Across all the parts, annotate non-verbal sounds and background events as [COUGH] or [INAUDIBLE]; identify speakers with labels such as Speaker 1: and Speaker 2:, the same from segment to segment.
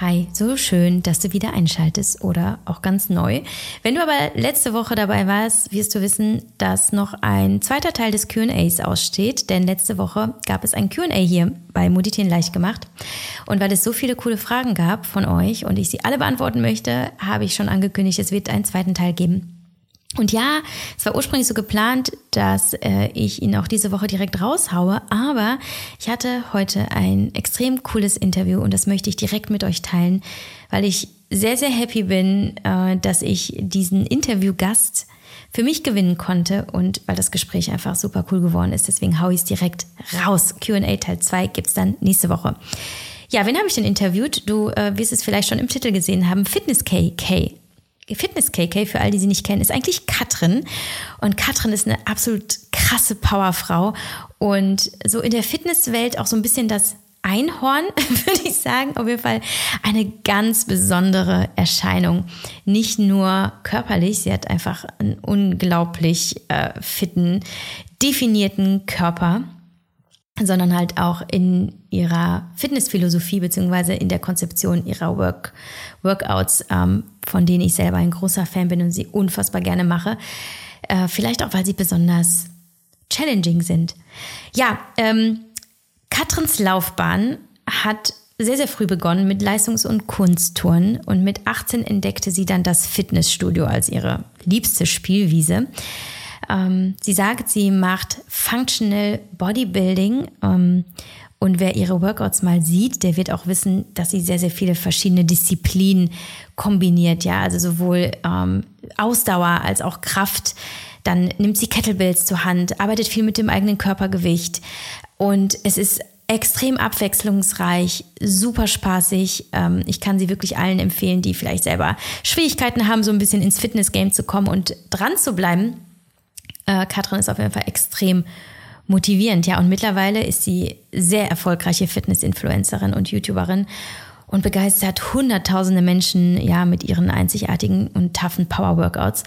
Speaker 1: Hi, so schön, dass du wieder einschaltest oder auch ganz neu. Wenn du aber letzte Woche dabei warst, wirst du wissen, dass noch ein zweiter Teil des QAs aussteht, denn letzte Woche gab es ein QA hier bei Moditien leicht gemacht. Und weil es so viele coole Fragen gab von euch und ich sie alle beantworten möchte, habe ich schon angekündigt, es wird einen zweiten Teil geben. Und ja, es war ursprünglich so geplant, dass äh, ich ihn auch diese Woche direkt raushaue, aber ich hatte heute ein extrem cooles Interview und das möchte ich direkt mit euch teilen, weil ich sehr, sehr happy bin, äh, dass ich diesen Interviewgast für mich gewinnen konnte und weil das Gespräch einfach super cool geworden ist. Deswegen haue ich es direkt raus. QA Teil 2 gibt's dann nächste Woche. Ja, wen habe ich denn interviewt? Du äh, wirst es vielleicht schon im Titel gesehen haben. Fitness KK. Fitness KK, für all die sie nicht kennen, ist eigentlich Katrin. Und Katrin ist eine absolut krasse Powerfrau und so in der Fitnesswelt auch so ein bisschen das Einhorn, [LAUGHS] würde ich sagen. Auf jeden Fall eine ganz besondere Erscheinung. Nicht nur körperlich, sie hat einfach einen unglaublich äh, fitten, definierten Körper sondern halt auch in ihrer Fitnessphilosophie beziehungsweise in der Konzeption ihrer Work, Workouts, ähm, von denen ich selber ein großer Fan bin und sie unfassbar gerne mache. Äh, vielleicht auch, weil sie besonders challenging sind. Ja, ähm, Katrins Laufbahn hat sehr, sehr früh begonnen mit Leistungs- und Kunsttouren und mit 18 entdeckte sie dann das Fitnessstudio als ihre liebste Spielwiese. Ähm, sie sagt, sie macht Functional Bodybuilding. Ähm, und wer ihre Workouts mal sieht, der wird auch wissen, dass sie sehr, sehr viele verschiedene Disziplinen kombiniert. Ja, also sowohl ähm, Ausdauer als auch Kraft. Dann nimmt sie Kettlebells zur Hand, arbeitet viel mit dem eigenen Körpergewicht. Und es ist extrem abwechslungsreich, super spaßig. Ähm, ich kann sie wirklich allen empfehlen, die vielleicht selber Schwierigkeiten haben, so ein bisschen ins Fitnessgame zu kommen und dran zu bleiben äh, Katrin ist auf jeden Fall extrem motivierend. Ja, und mittlerweile ist sie sehr erfolgreiche Fitness-Influencerin und YouTuberin und begeistert hunderttausende Menschen ja mit ihren einzigartigen und toughen Power-Workouts.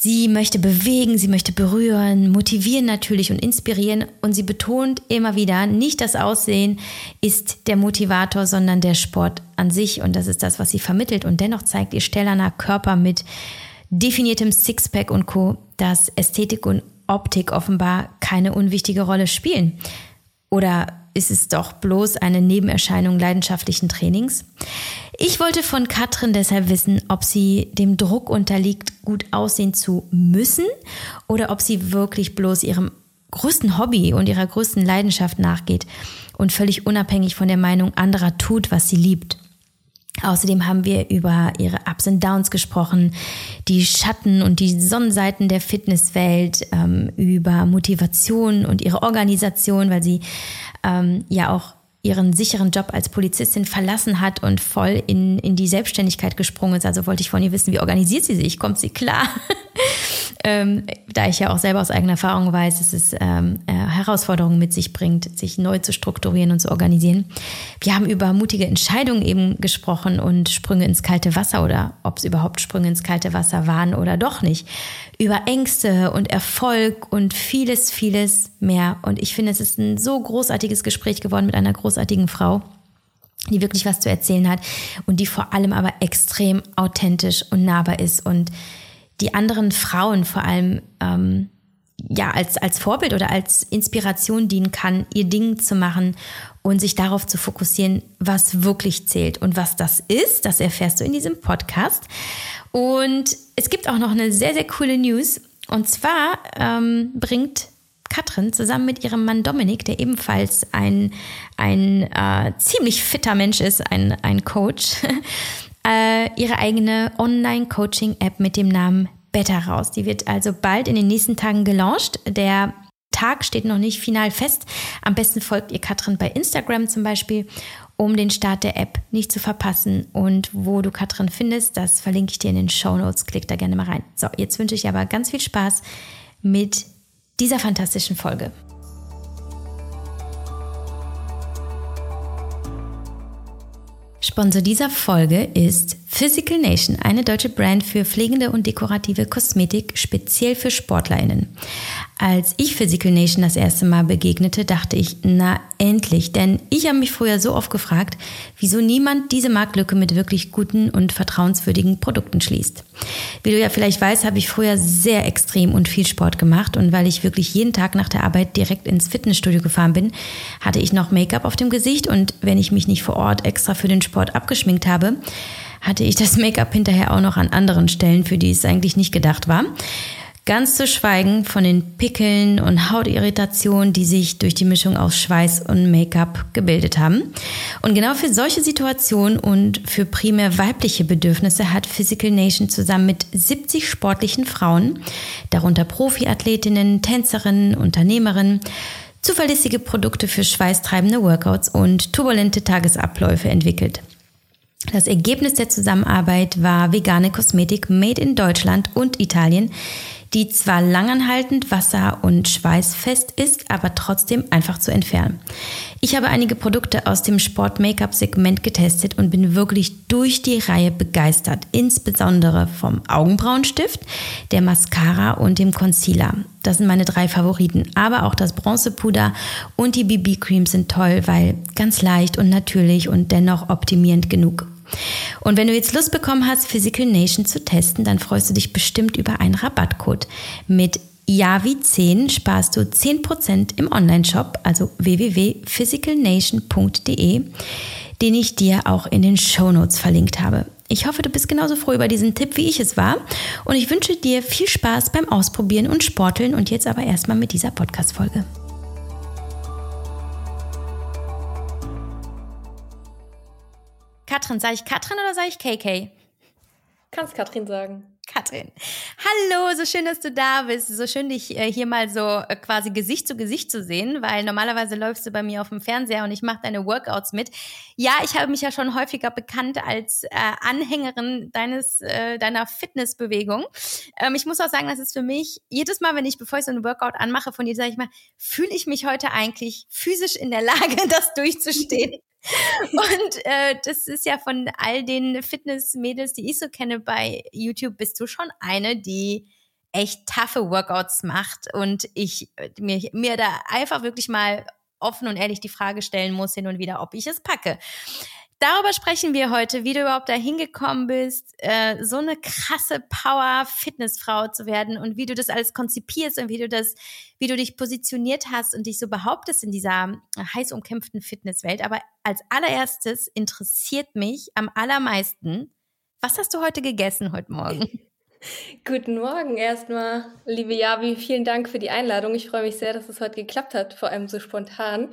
Speaker 1: Sie möchte bewegen, sie möchte berühren, motivieren natürlich und inspirieren. Und sie betont immer wieder, nicht das Aussehen ist der Motivator, sondern der Sport an sich. Und das ist das, was sie vermittelt. Und dennoch zeigt ihr stellerner Körper mit definiertem Sixpack und Co., dass Ästhetik und Optik offenbar keine unwichtige Rolle spielen. Oder ist es doch bloß eine Nebenerscheinung leidenschaftlichen Trainings? Ich wollte von Katrin deshalb wissen, ob sie dem Druck unterliegt, gut aussehen zu müssen oder ob sie wirklich bloß ihrem größten Hobby und ihrer größten Leidenschaft nachgeht und völlig unabhängig von der Meinung anderer tut, was sie liebt. Außerdem haben wir über ihre Ups und Downs gesprochen, die Schatten und die Sonnenseiten der Fitnesswelt, ähm, über Motivation und ihre Organisation, weil sie ähm, ja auch ihren sicheren Job als Polizistin verlassen hat und voll in, in die Selbstständigkeit gesprungen ist. Also wollte ich von ihr wissen, wie organisiert sie sich? Kommt sie klar? [LAUGHS] ähm, da ich ja auch selber aus eigener Erfahrung weiß, dass es ähm, äh, Herausforderungen mit sich bringt, sich neu zu strukturieren und zu organisieren. Wir haben über mutige Entscheidungen eben gesprochen und Sprünge ins kalte Wasser oder ob es überhaupt Sprünge ins kalte Wasser waren oder doch nicht über Ängste und Erfolg und vieles, vieles mehr. Und ich finde, es ist ein so großartiges Gespräch geworden mit einer großartigen Frau, die wirklich was zu erzählen hat und die vor allem aber extrem authentisch und nahbar ist und die anderen Frauen vor allem ähm, ja als als Vorbild oder als Inspiration dienen kann, ihr Ding zu machen und sich darauf zu fokussieren, was wirklich zählt und was das ist. Das erfährst du in diesem Podcast. Und es gibt auch noch eine sehr, sehr coole News. Und zwar ähm, bringt Katrin zusammen mit ihrem Mann Dominik, der ebenfalls ein, ein äh, ziemlich fitter Mensch ist, ein, ein Coach, [LAUGHS] äh, ihre eigene Online-Coaching-App mit dem Namen Better raus. Die wird also bald in den nächsten Tagen gelauncht. Der Tag steht noch nicht final fest. Am besten folgt ihr Katrin bei Instagram zum Beispiel um den Start der App nicht zu verpassen. Und wo du Katrin findest, das verlinke ich dir in den Show Notes. Klick da gerne mal rein. So, jetzt wünsche ich aber ganz viel Spaß mit dieser fantastischen Folge. Sponsor dieser Folge ist Physical Nation, eine deutsche Brand für pflegende und dekorative Kosmetik, speziell für SportlerInnen. Als ich Physical Nation das erste Mal begegnete, dachte ich, na endlich, denn ich habe mich früher so oft gefragt, wieso niemand diese Marktlücke mit wirklich guten und vertrauenswürdigen Produkten schließt. Wie du ja vielleicht weißt, habe ich früher sehr extrem und viel Sport gemacht und weil ich wirklich jeden Tag nach der Arbeit direkt ins Fitnessstudio gefahren bin, hatte ich noch Make-up auf dem Gesicht und wenn ich mich nicht vor Ort extra für den Sport abgeschminkt habe, hatte ich das Make-up hinterher auch noch an anderen Stellen, für die es eigentlich nicht gedacht war. Ganz zu schweigen von den Pickeln und Hautirritationen, die sich durch die Mischung aus Schweiß und Make-up gebildet haben. Und genau für solche Situationen und für primär weibliche Bedürfnisse hat Physical Nation zusammen mit 70 sportlichen Frauen, darunter Profiathletinnen, Tänzerinnen, Unternehmerinnen, zuverlässige Produkte für schweißtreibende Workouts und turbulente Tagesabläufe entwickelt. Das Ergebnis der Zusammenarbeit war vegane Kosmetik made in Deutschland und Italien, die zwar langanhaltend, wasser- und schweißfest ist, aber trotzdem einfach zu entfernen. Ich habe einige Produkte aus dem Sport-Make-up-Segment getestet und bin wirklich durch die Reihe begeistert, insbesondere vom Augenbrauenstift, der Mascara und dem Concealer. Das sind meine drei Favoriten, aber auch das Bronzepuder und die BB-Cream sind toll, weil ganz leicht und natürlich und dennoch optimierend genug. Und wenn du jetzt Lust bekommen hast, Physical Nation zu testen, dann freust du dich bestimmt über einen Rabattcode. Mit Yavi10 sparst du 10% im Onlineshop, also www.physicalnation.de, den ich dir auch in den Shownotes verlinkt habe. Ich hoffe, du bist genauso froh über diesen Tipp, wie ich es war. Und ich wünsche dir viel Spaß beim Ausprobieren und Sporteln. Und jetzt aber erstmal mit dieser Podcast-Folge. Katrin, sage ich Katrin oder sage ich KK?
Speaker 2: Kannst Katrin sagen.
Speaker 1: Katrin. Hallo, so schön, dass du da bist. So schön, dich äh, hier mal so äh, quasi Gesicht zu Gesicht zu sehen, weil normalerweise läufst du bei mir auf dem Fernseher und ich mache deine Workouts mit. Ja, ich habe mich ja schon häufiger bekannt als äh, Anhängerin deines äh, deiner Fitnessbewegung. Ähm, ich muss auch sagen, das ist für mich jedes Mal, wenn ich bevor ich so einen Workout anmache von dir, sage ich mal, fühle ich mich heute eigentlich physisch in der Lage, [LAUGHS] das durchzustehen. Und äh, das ist ja von all den Fitness-Mädels, die ich so kenne bei YouTube, bist du schon eine, die echt taffe Workouts macht und ich äh, mir, mir da einfach wirklich mal offen und ehrlich die Frage stellen muss hin und wieder, ob ich es packe. Darüber sprechen wir heute, wie du überhaupt dahin gekommen bist, äh, so eine krasse Power-Fitnessfrau zu werden und wie du das alles konzipierst und wie du das, wie du dich positioniert hast und dich so behauptest in dieser heiß umkämpften Fitnesswelt. Aber als allererstes interessiert mich am allermeisten, was hast du heute gegessen heute Morgen? [LAUGHS]
Speaker 2: Guten Morgen erstmal, liebe Javi. Vielen Dank für die Einladung. Ich freue mich sehr, dass es heute geklappt hat, vor allem so spontan.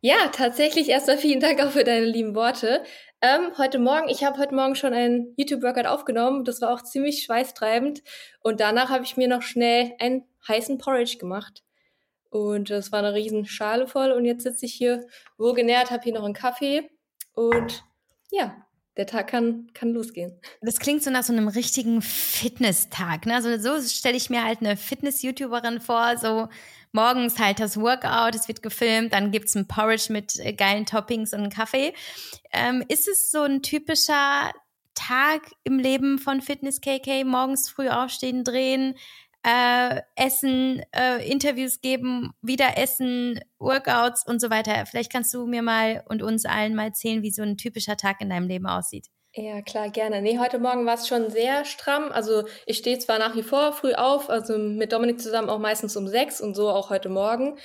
Speaker 2: Ja, tatsächlich erstmal vielen Dank auch für deine lieben Worte. Ähm, heute Morgen, ich habe heute Morgen schon einen YouTube-Workout aufgenommen. Das war auch ziemlich schweißtreibend. Und danach habe ich mir noch schnell einen heißen Porridge gemacht. Und das war eine riesen Schale voll. Und jetzt sitze ich hier wohlgenährt, habe hier noch einen Kaffee. Und ja, der Tag kann, kann losgehen.
Speaker 1: Das klingt so nach so einem richtigen Fitness-Tag. Ne? Also so stelle ich mir halt eine Fitness-YouTuberin vor, so morgens halt das Workout, es wird gefilmt, dann gibt's ein Porridge mit äh, geilen Toppings und einen Kaffee. Ähm, ist es so ein typischer Tag im Leben von Fitness KK? Morgens früh aufstehen, drehen, äh, essen, äh, Interviews geben, wieder essen, Workouts und so weiter. Vielleicht kannst du mir mal und uns allen mal erzählen, wie so ein typischer Tag in deinem Leben aussieht.
Speaker 2: Ja, klar, gerne. Nee, heute Morgen war es schon sehr stramm. Also ich stehe zwar nach wie vor früh auf, also mit Dominik zusammen auch meistens um sechs und so auch heute Morgen.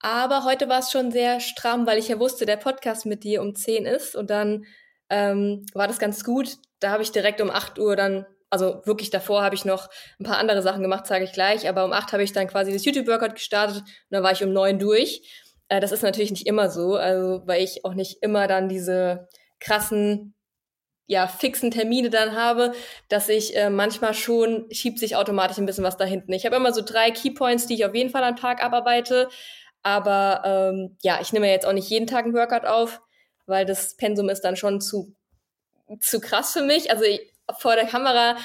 Speaker 2: Aber heute war es schon sehr stramm, weil ich ja wusste, der Podcast mit dir um zehn ist. Und dann ähm, war das ganz gut. Da habe ich direkt um acht Uhr dann, also wirklich davor habe ich noch ein paar andere Sachen gemacht, sage ich gleich. Aber um acht habe ich dann quasi das YouTube-Workout gestartet und dann war ich um neun durch. Äh, das ist natürlich nicht immer so, also weil ich auch nicht immer dann diese krassen ja, fixen Termine dann habe, dass ich äh, manchmal schon schiebt sich automatisch ein bisschen was da hinten. Ich habe immer so drei Keypoints, die ich auf jeden Fall am Tag abarbeite. Aber ähm, ja, ich nehme jetzt auch nicht jeden Tag ein Workout auf, weil das Pensum ist dann schon zu, zu krass für mich. Also ich, vor der Kamera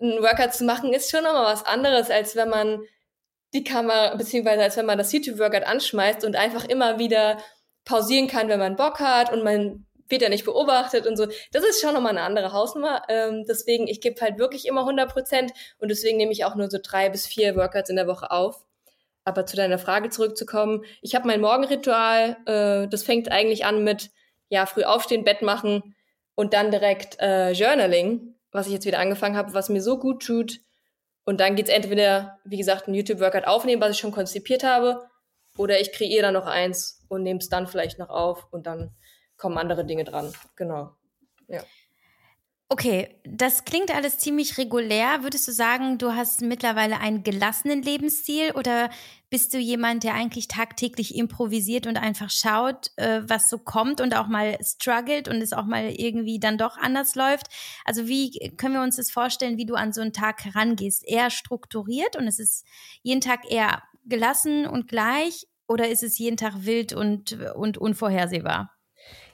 Speaker 2: ein Workout zu machen, ist schon nochmal was anderes, als wenn man die Kamera, beziehungsweise als wenn man das YouTube-Workout anschmeißt und einfach immer wieder pausieren kann, wenn man Bock hat und man wird ja nicht beobachtet und so. Das ist schon nochmal eine andere Hausnummer. Ähm, deswegen, ich gebe halt wirklich immer 100 Prozent und deswegen nehme ich auch nur so drei bis vier Workouts in der Woche auf. Aber zu deiner Frage zurückzukommen, ich habe mein Morgenritual, äh, das fängt eigentlich an mit, ja, früh aufstehen, Bett machen und dann direkt äh, Journaling, was ich jetzt wieder angefangen habe, was mir so gut tut. Und dann geht's entweder, wie gesagt, ein YouTube-Workout aufnehmen, was ich schon konzipiert habe, oder ich kreiere dann noch eins und nehme es dann vielleicht noch auf und dann kommen andere Dinge dran. Genau. Ja.
Speaker 1: Okay, das klingt alles ziemlich regulär. Würdest du sagen, du hast mittlerweile einen gelassenen Lebensstil oder bist du jemand, der eigentlich tagtäglich improvisiert und einfach schaut, äh, was so kommt und auch mal struggelt und es auch mal irgendwie dann doch anders läuft? Also wie können wir uns das vorstellen, wie du an so einen Tag herangehst? Eher strukturiert und es ist jeden Tag eher gelassen und gleich oder ist es jeden Tag wild und, und unvorhersehbar?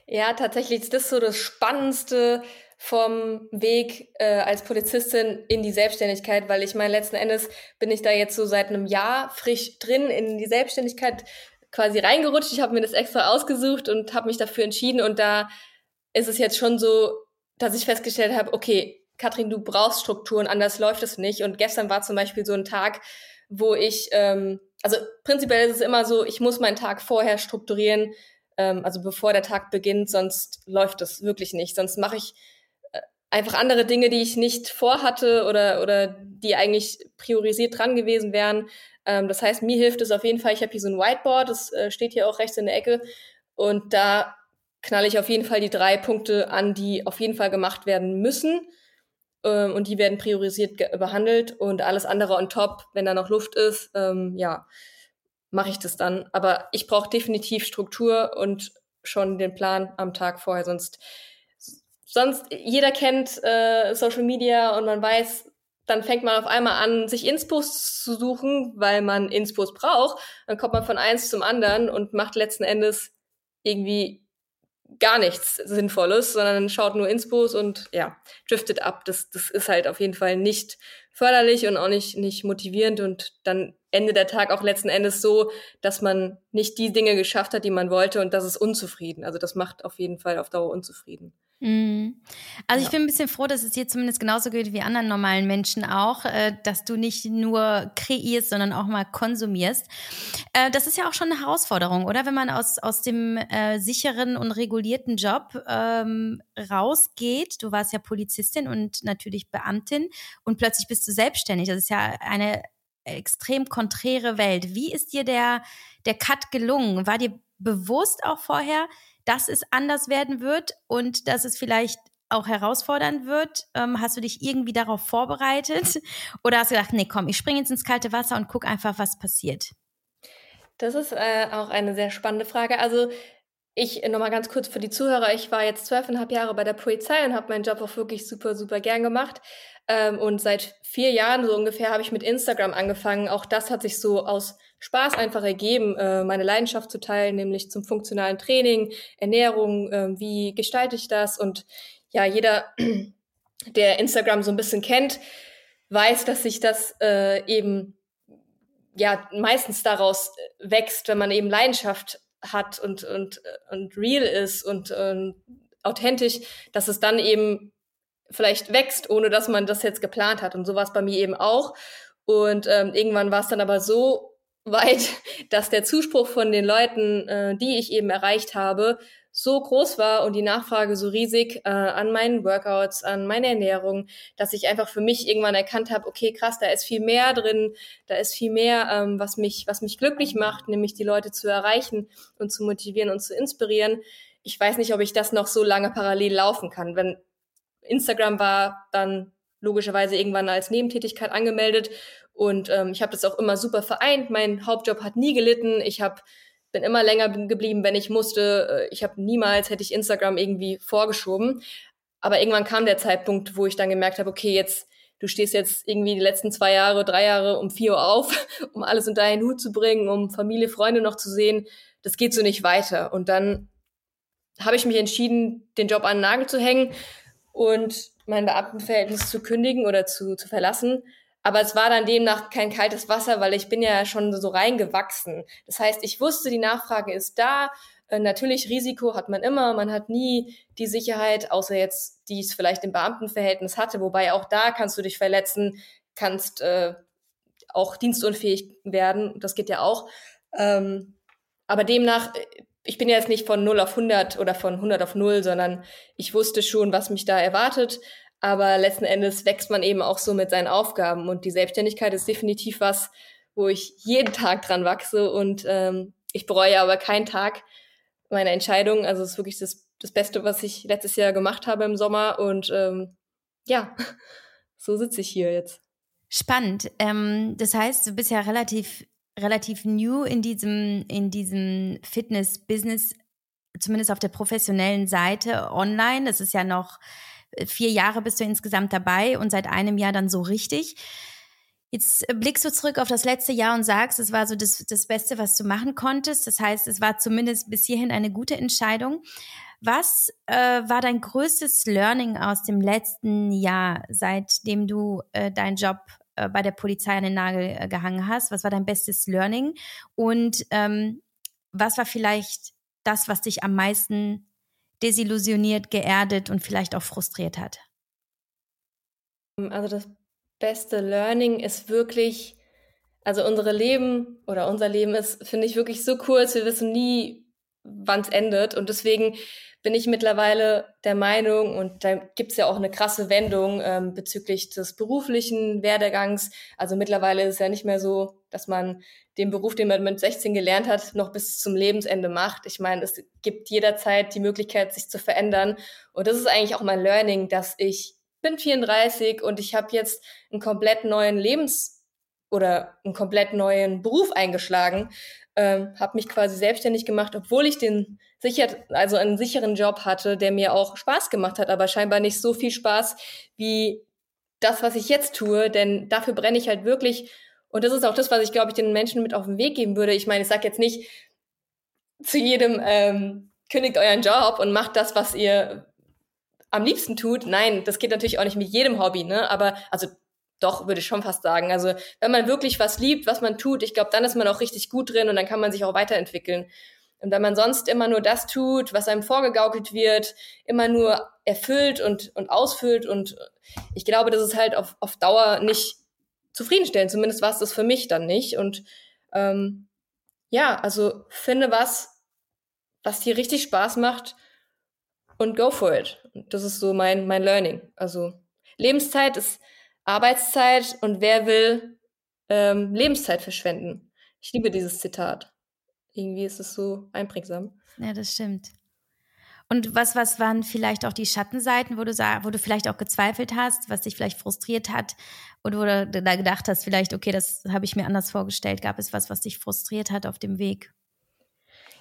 Speaker 2: Ja, tatsächlich ist das so das Spannendste vom Weg äh, als Polizistin in die Selbstständigkeit, weil ich meine, letzten Endes bin ich da jetzt so seit einem Jahr frisch drin in die Selbstständigkeit quasi reingerutscht. Ich habe mir das extra ausgesucht und habe mich dafür entschieden und da ist es jetzt schon so, dass ich festgestellt habe, okay, Katrin, du brauchst Strukturen, anders läuft es nicht. Und gestern war zum Beispiel so ein Tag, wo ich, ähm, also prinzipiell ist es immer so, ich muss meinen Tag vorher strukturieren, ähm, also bevor der Tag beginnt, sonst läuft das wirklich nicht. Sonst mache ich einfach andere Dinge, die ich nicht vorhatte oder, oder die eigentlich priorisiert dran gewesen wären. Ähm, das heißt, mir hilft es auf jeden Fall. Ich habe hier so ein Whiteboard, das äh, steht hier auch rechts in der Ecke. Und da knalle ich auf jeden Fall die drei Punkte an, die auf jeden Fall gemacht werden müssen. Ähm, und die werden priorisiert behandelt. Und alles andere on top, wenn da noch Luft ist, ähm, ja, mache ich das dann. Aber ich brauche definitiv Struktur und schon den Plan am Tag vorher, sonst sonst, jeder kennt äh, Social Media und man weiß, dann fängt man auf einmal an, sich Inspos zu suchen, weil man Inspos braucht. Dann kommt man von eins zum anderen und macht letzten Endes irgendwie gar nichts Sinnvolles, sondern schaut nur Inspos und ja, driftet ab. Das, das ist halt auf jeden Fall nicht förderlich und auch nicht, nicht motivierend und dann endet der Tag auch letzten Endes so, dass man nicht die Dinge geschafft hat, die man wollte und das ist unzufrieden. Also das macht auf jeden Fall auf Dauer unzufrieden.
Speaker 1: Mhm. Also ja. ich bin ein bisschen froh, dass es dir zumindest genauso geht wie anderen normalen Menschen auch, äh, dass du nicht nur kreierst, sondern auch mal konsumierst. Äh, das ist ja auch schon eine Herausforderung, oder? Wenn man aus, aus dem äh, sicheren und regulierten Job ähm, rausgeht, du warst ja Polizistin und natürlich Beamtin und plötzlich bist du selbstständig. Das ist ja eine extrem konträre Welt. Wie ist dir der, der Cut gelungen? War dir bewusst auch vorher, dass es anders werden wird und dass es vielleicht auch herausfordern wird? Ähm, hast du dich irgendwie darauf vorbereitet? [LAUGHS] Oder hast du gedacht, nee, komm, ich springe jetzt ins kalte Wasser und guck einfach, was passiert?
Speaker 2: Das ist äh, auch eine sehr spannende Frage. Also ich nochmal ganz kurz für die Zuhörer, ich war jetzt zwölfeinhalb Jahre bei der Polizei und habe meinen Job auch wirklich super, super gern gemacht. Ähm, und seit vier Jahren so ungefähr habe ich mit Instagram angefangen. Auch das hat sich so aus Spaß einfach ergeben, äh, meine Leidenschaft zu teilen, nämlich zum funktionalen Training, Ernährung, äh, wie gestalte ich das? Und ja, jeder, [CLEARS THROAT] der Instagram so ein bisschen kennt, weiß, dass sich das äh, eben ja meistens daraus wächst, wenn man eben Leidenschaft hat und und und real ist und und authentisch, dass es dann eben vielleicht wächst, ohne dass man das jetzt geplant hat. Und so war es bei mir eben auch. Und ähm, irgendwann war es dann aber so [LAUGHS] weit, dass der Zuspruch von den Leuten, äh, die ich eben erreicht habe, so groß war und die Nachfrage so riesig äh, an meinen Workouts, an meine Ernährung, dass ich einfach für mich irgendwann erkannt habe, okay, krass, da ist viel mehr drin, da ist viel mehr, ähm, was mich, was mich glücklich macht, nämlich die Leute zu erreichen und zu motivieren und zu inspirieren. Ich weiß nicht, ob ich das noch so lange parallel laufen kann. Wenn Instagram war dann logischerweise irgendwann als Nebentätigkeit angemeldet und ähm, ich habe das auch immer super vereint. Mein Hauptjob hat nie gelitten. Ich hab, bin immer länger geblieben, wenn ich musste. Äh, ich habe niemals, hätte ich Instagram irgendwie vorgeschoben. Aber irgendwann kam der Zeitpunkt, wo ich dann gemerkt habe, okay, jetzt, du stehst jetzt irgendwie die letzten zwei Jahre, drei Jahre um vier Uhr auf, [LAUGHS] um alles unter einen Hut zu bringen, um Familie, Freunde noch zu sehen. Das geht so nicht weiter. Und dann habe ich mich entschieden, den Job an den Nagel zu hängen und mein Beamtenverhältnis zu kündigen oder zu, zu verlassen. Aber es war dann demnach kein kaltes Wasser, weil ich bin ja schon so reingewachsen. Das heißt, ich wusste, die Nachfrage ist da. Äh, natürlich Risiko hat man immer, man hat nie die Sicherheit, außer jetzt, die es vielleicht im Beamtenverhältnis hatte, wobei auch da kannst du dich verletzen, kannst äh, auch dienstunfähig werden, das geht ja auch. Ähm, aber demnach, äh, ich bin ja jetzt nicht von 0 auf 100 oder von 100 auf 0, sondern ich wusste schon, was mich da erwartet. Aber letzten Endes wächst man eben auch so mit seinen Aufgaben. Und die Selbstständigkeit ist definitiv was, wo ich jeden Tag dran wachse. Und ähm, ich bereue aber keinen Tag meiner Entscheidung. Also es ist wirklich das, das Beste, was ich letztes Jahr gemacht habe im Sommer. Und ähm, ja, [LAUGHS] so sitze ich hier jetzt.
Speaker 1: Spannend. Ähm, das heißt, du bist ja relativ, relativ new in diesem, in diesem Fitness-Business, zumindest auf der professionellen Seite online. Das ist ja noch äh, vier Jahre bist du insgesamt dabei und seit einem Jahr dann so richtig. Jetzt blickst du zurück auf das letzte Jahr und sagst, es war so das, das Beste, was du machen konntest. Das heißt, es war zumindest bis hierhin eine gute Entscheidung. Was äh, war dein größtes Learning aus dem letzten Jahr, seitdem du äh, deinen Job äh, bei der Polizei an den Nagel äh, gehangen hast? Was war dein bestes Learning? Und ähm, was war vielleicht das, was dich am meisten desillusioniert, geerdet und vielleicht auch frustriert hat?
Speaker 2: Also das beste Learning ist wirklich, also unsere Leben oder unser Leben ist, finde ich, wirklich so kurz. Wir wissen nie, wann es endet. Und deswegen bin ich mittlerweile der Meinung, und da gibt es ja auch eine krasse Wendung ähm, bezüglich des beruflichen Werdegangs. Also mittlerweile ist es ja nicht mehr so, dass man den Beruf, den man mit 16 gelernt hat, noch bis zum Lebensende macht. Ich meine, es gibt jederzeit die Möglichkeit, sich zu verändern. Und das ist eigentlich auch mein Learning, dass ich bin 34 und ich habe jetzt einen komplett neuen Lebens- oder einen komplett neuen Beruf eingeschlagen ähm, habe mich quasi selbstständig gemacht, obwohl ich den sicher, also einen sicheren Job hatte, der mir auch Spaß gemacht hat, aber scheinbar nicht so viel Spaß wie das, was ich jetzt tue, denn dafür brenne ich halt wirklich. Und das ist auch das, was ich, glaube ich, den Menschen mit auf den Weg geben würde. Ich meine, ich sage jetzt nicht zu jedem, ähm, kündigt euren Job und macht das, was ihr am liebsten tut. Nein, das geht natürlich auch nicht mit jedem Hobby, ne? Aber also doch, würde ich schon fast sagen. Also wenn man wirklich was liebt, was man tut, ich glaube, dann ist man auch richtig gut drin und dann kann man sich auch weiterentwickeln. Und wenn man sonst immer nur das tut, was einem vorgegaukelt wird, immer nur erfüllt und, und ausfüllt und ich glaube, das ist halt auf, auf Dauer nicht zufriedenstellend. Zumindest war es das für mich dann nicht. Und ähm, ja, also finde was, was dir richtig Spaß macht und go for it. Das ist so mein, mein Learning. Also Lebenszeit ist Arbeitszeit und wer will ähm, Lebenszeit verschwenden? Ich liebe dieses Zitat. Irgendwie ist es so einprägsam.
Speaker 1: Ja, das stimmt. Und was, was waren vielleicht auch die Schattenseiten, wo du, wo du vielleicht auch gezweifelt hast, was dich vielleicht frustriert hat und wo du da gedacht hast, vielleicht, okay, das habe ich mir anders vorgestellt. Gab es was, was dich frustriert hat auf dem Weg?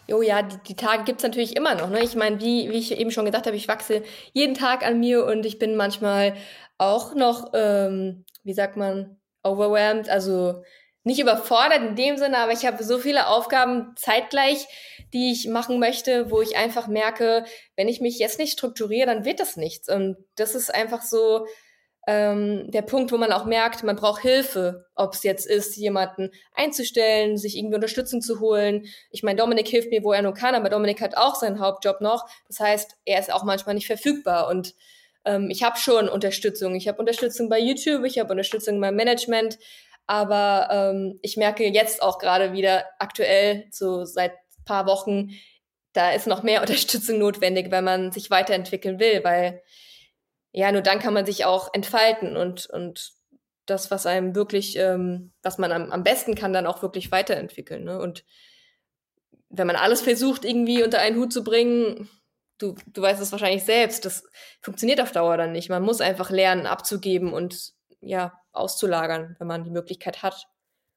Speaker 2: Jo, ja, die, die Tage gibt's natürlich immer noch. Ne? Ich meine, wie, wie ich eben schon gesagt habe, ich wachse jeden Tag an mir und ich bin manchmal auch noch, ähm, wie sagt man, overwhelmed, also nicht überfordert in dem Sinne, aber ich habe so viele Aufgaben zeitgleich, die ich machen möchte, wo ich einfach merke, wenn ich mich jetzt nicht strukturiere, dann wird das nichts. Und das ist einfach so ähm, der Punkt, wo man auch merkt, man braucht Hilfe, ob es jetzt ist, jemanden einzustellen, sich irgendwie Unterstützung zu holen. Ich meine, Dominik hilft mir, wo er nur kann, aber Dominik hat auch seinen Hauptjob noch. Das heißt, er ist auch manchmal nicht verfügbar und ähm, ich habe schon Unterstützung. Ich habe Unterstützung bei YouTube, ich habe Unterstützung beim Management, aber ähm, ich merke jetzt auch gerade wieder aktuell, so seit paar Wochen, da ist noch mehr [LAUGHS] Unterstützung notwendig, wenn man sich weiterentwickeln will, weil ja, nur dann kann man sich auch entfalten und, und das, was einem wirklich, ähm, was man am, am besten kann, dann auch wirklich weiterentwickeln. Ne? Und wenn man alles versucht, irgendwie unter einen Hut zu bringen, du, du weißt es wahrscheinlich selbst, das funktioniert auf Dauer dann nicht. Man muss einfach lernen, abzugeben und ja, auszulagern, wenn man die Möglichkeit hat.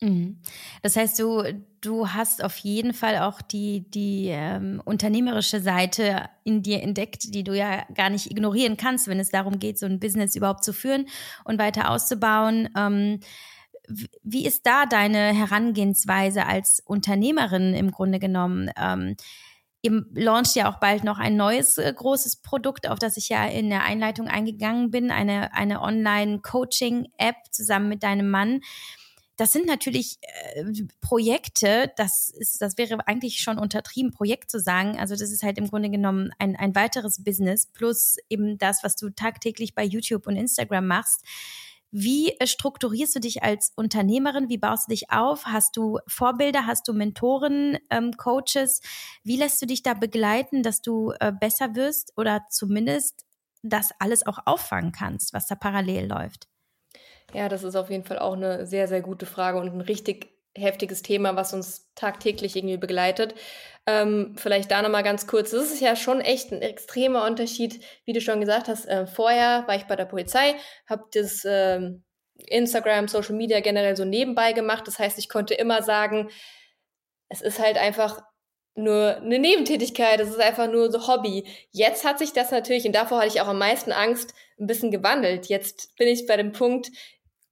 Speaker 1: Mhm. Das heißt, du, du hast auf jeden Fall auch die, die ähm, unternehmerische Seite in dir entdeckt, die du ja gar nicht ignorieren kannst, wenn es darum geht, so ein Business überhaupt zu führen und weiter auszubauen. Ähm, wie ist da deine Herangehensweise als Unternehmerin im Grunde genommen? Ähm, Ihr launcht ja auch bald noch ein neues äh, großes Produkt, auf das ich ja in der Einleitung eingegangen bin, eine, eine Online-Coaching-App zusammen mit deinem Mann. Das sind natürlich äh, Projekte, das ist, das wäre eigentlich schon untertrieben, Projekt zu sagen. Also das ist halt im Grunde genommen ein, ein weiteres Business plus eben das, was du tagtäglich bei YouTube und Instagram machst. Wie äh, strukturierst du dich als Unternehmerin? Wie baust du dich auf? Hast du Vorbilder? Hast du Mentoren, ähm, Coaches? Wie lässt du dich da begleiten, dass du äh, besser wirst oder zumindest das alles auch auffangen kannst, was da parallel läuft?
Speaker 2: Ja, das ist auf jeden Fall auch eine sehr, sehr gute Frage und ein richtig heftiges Thema, was uns tagtäglich irgendwie begleitet. Ähm, vielleicht da nochmal ganz kurz. Das ist ja schon echt ein extremer Unterschied, wie du schon gesagt hast. Äh, vorher war ich bei der Polizei, habe das äh, Instagram, Social Media generell so nebenbei gemacht. Das heißt, ich konnte immer sagen, es ist halt einfach nur eine Nebentätigkeit, es ist einfach nur so Hobby. Jetzt hat sich das natürlich, und davor hatte ich auch am meisten Angst, ein bisschen gewandelt. Jetzt bin ich bei dem Punkt,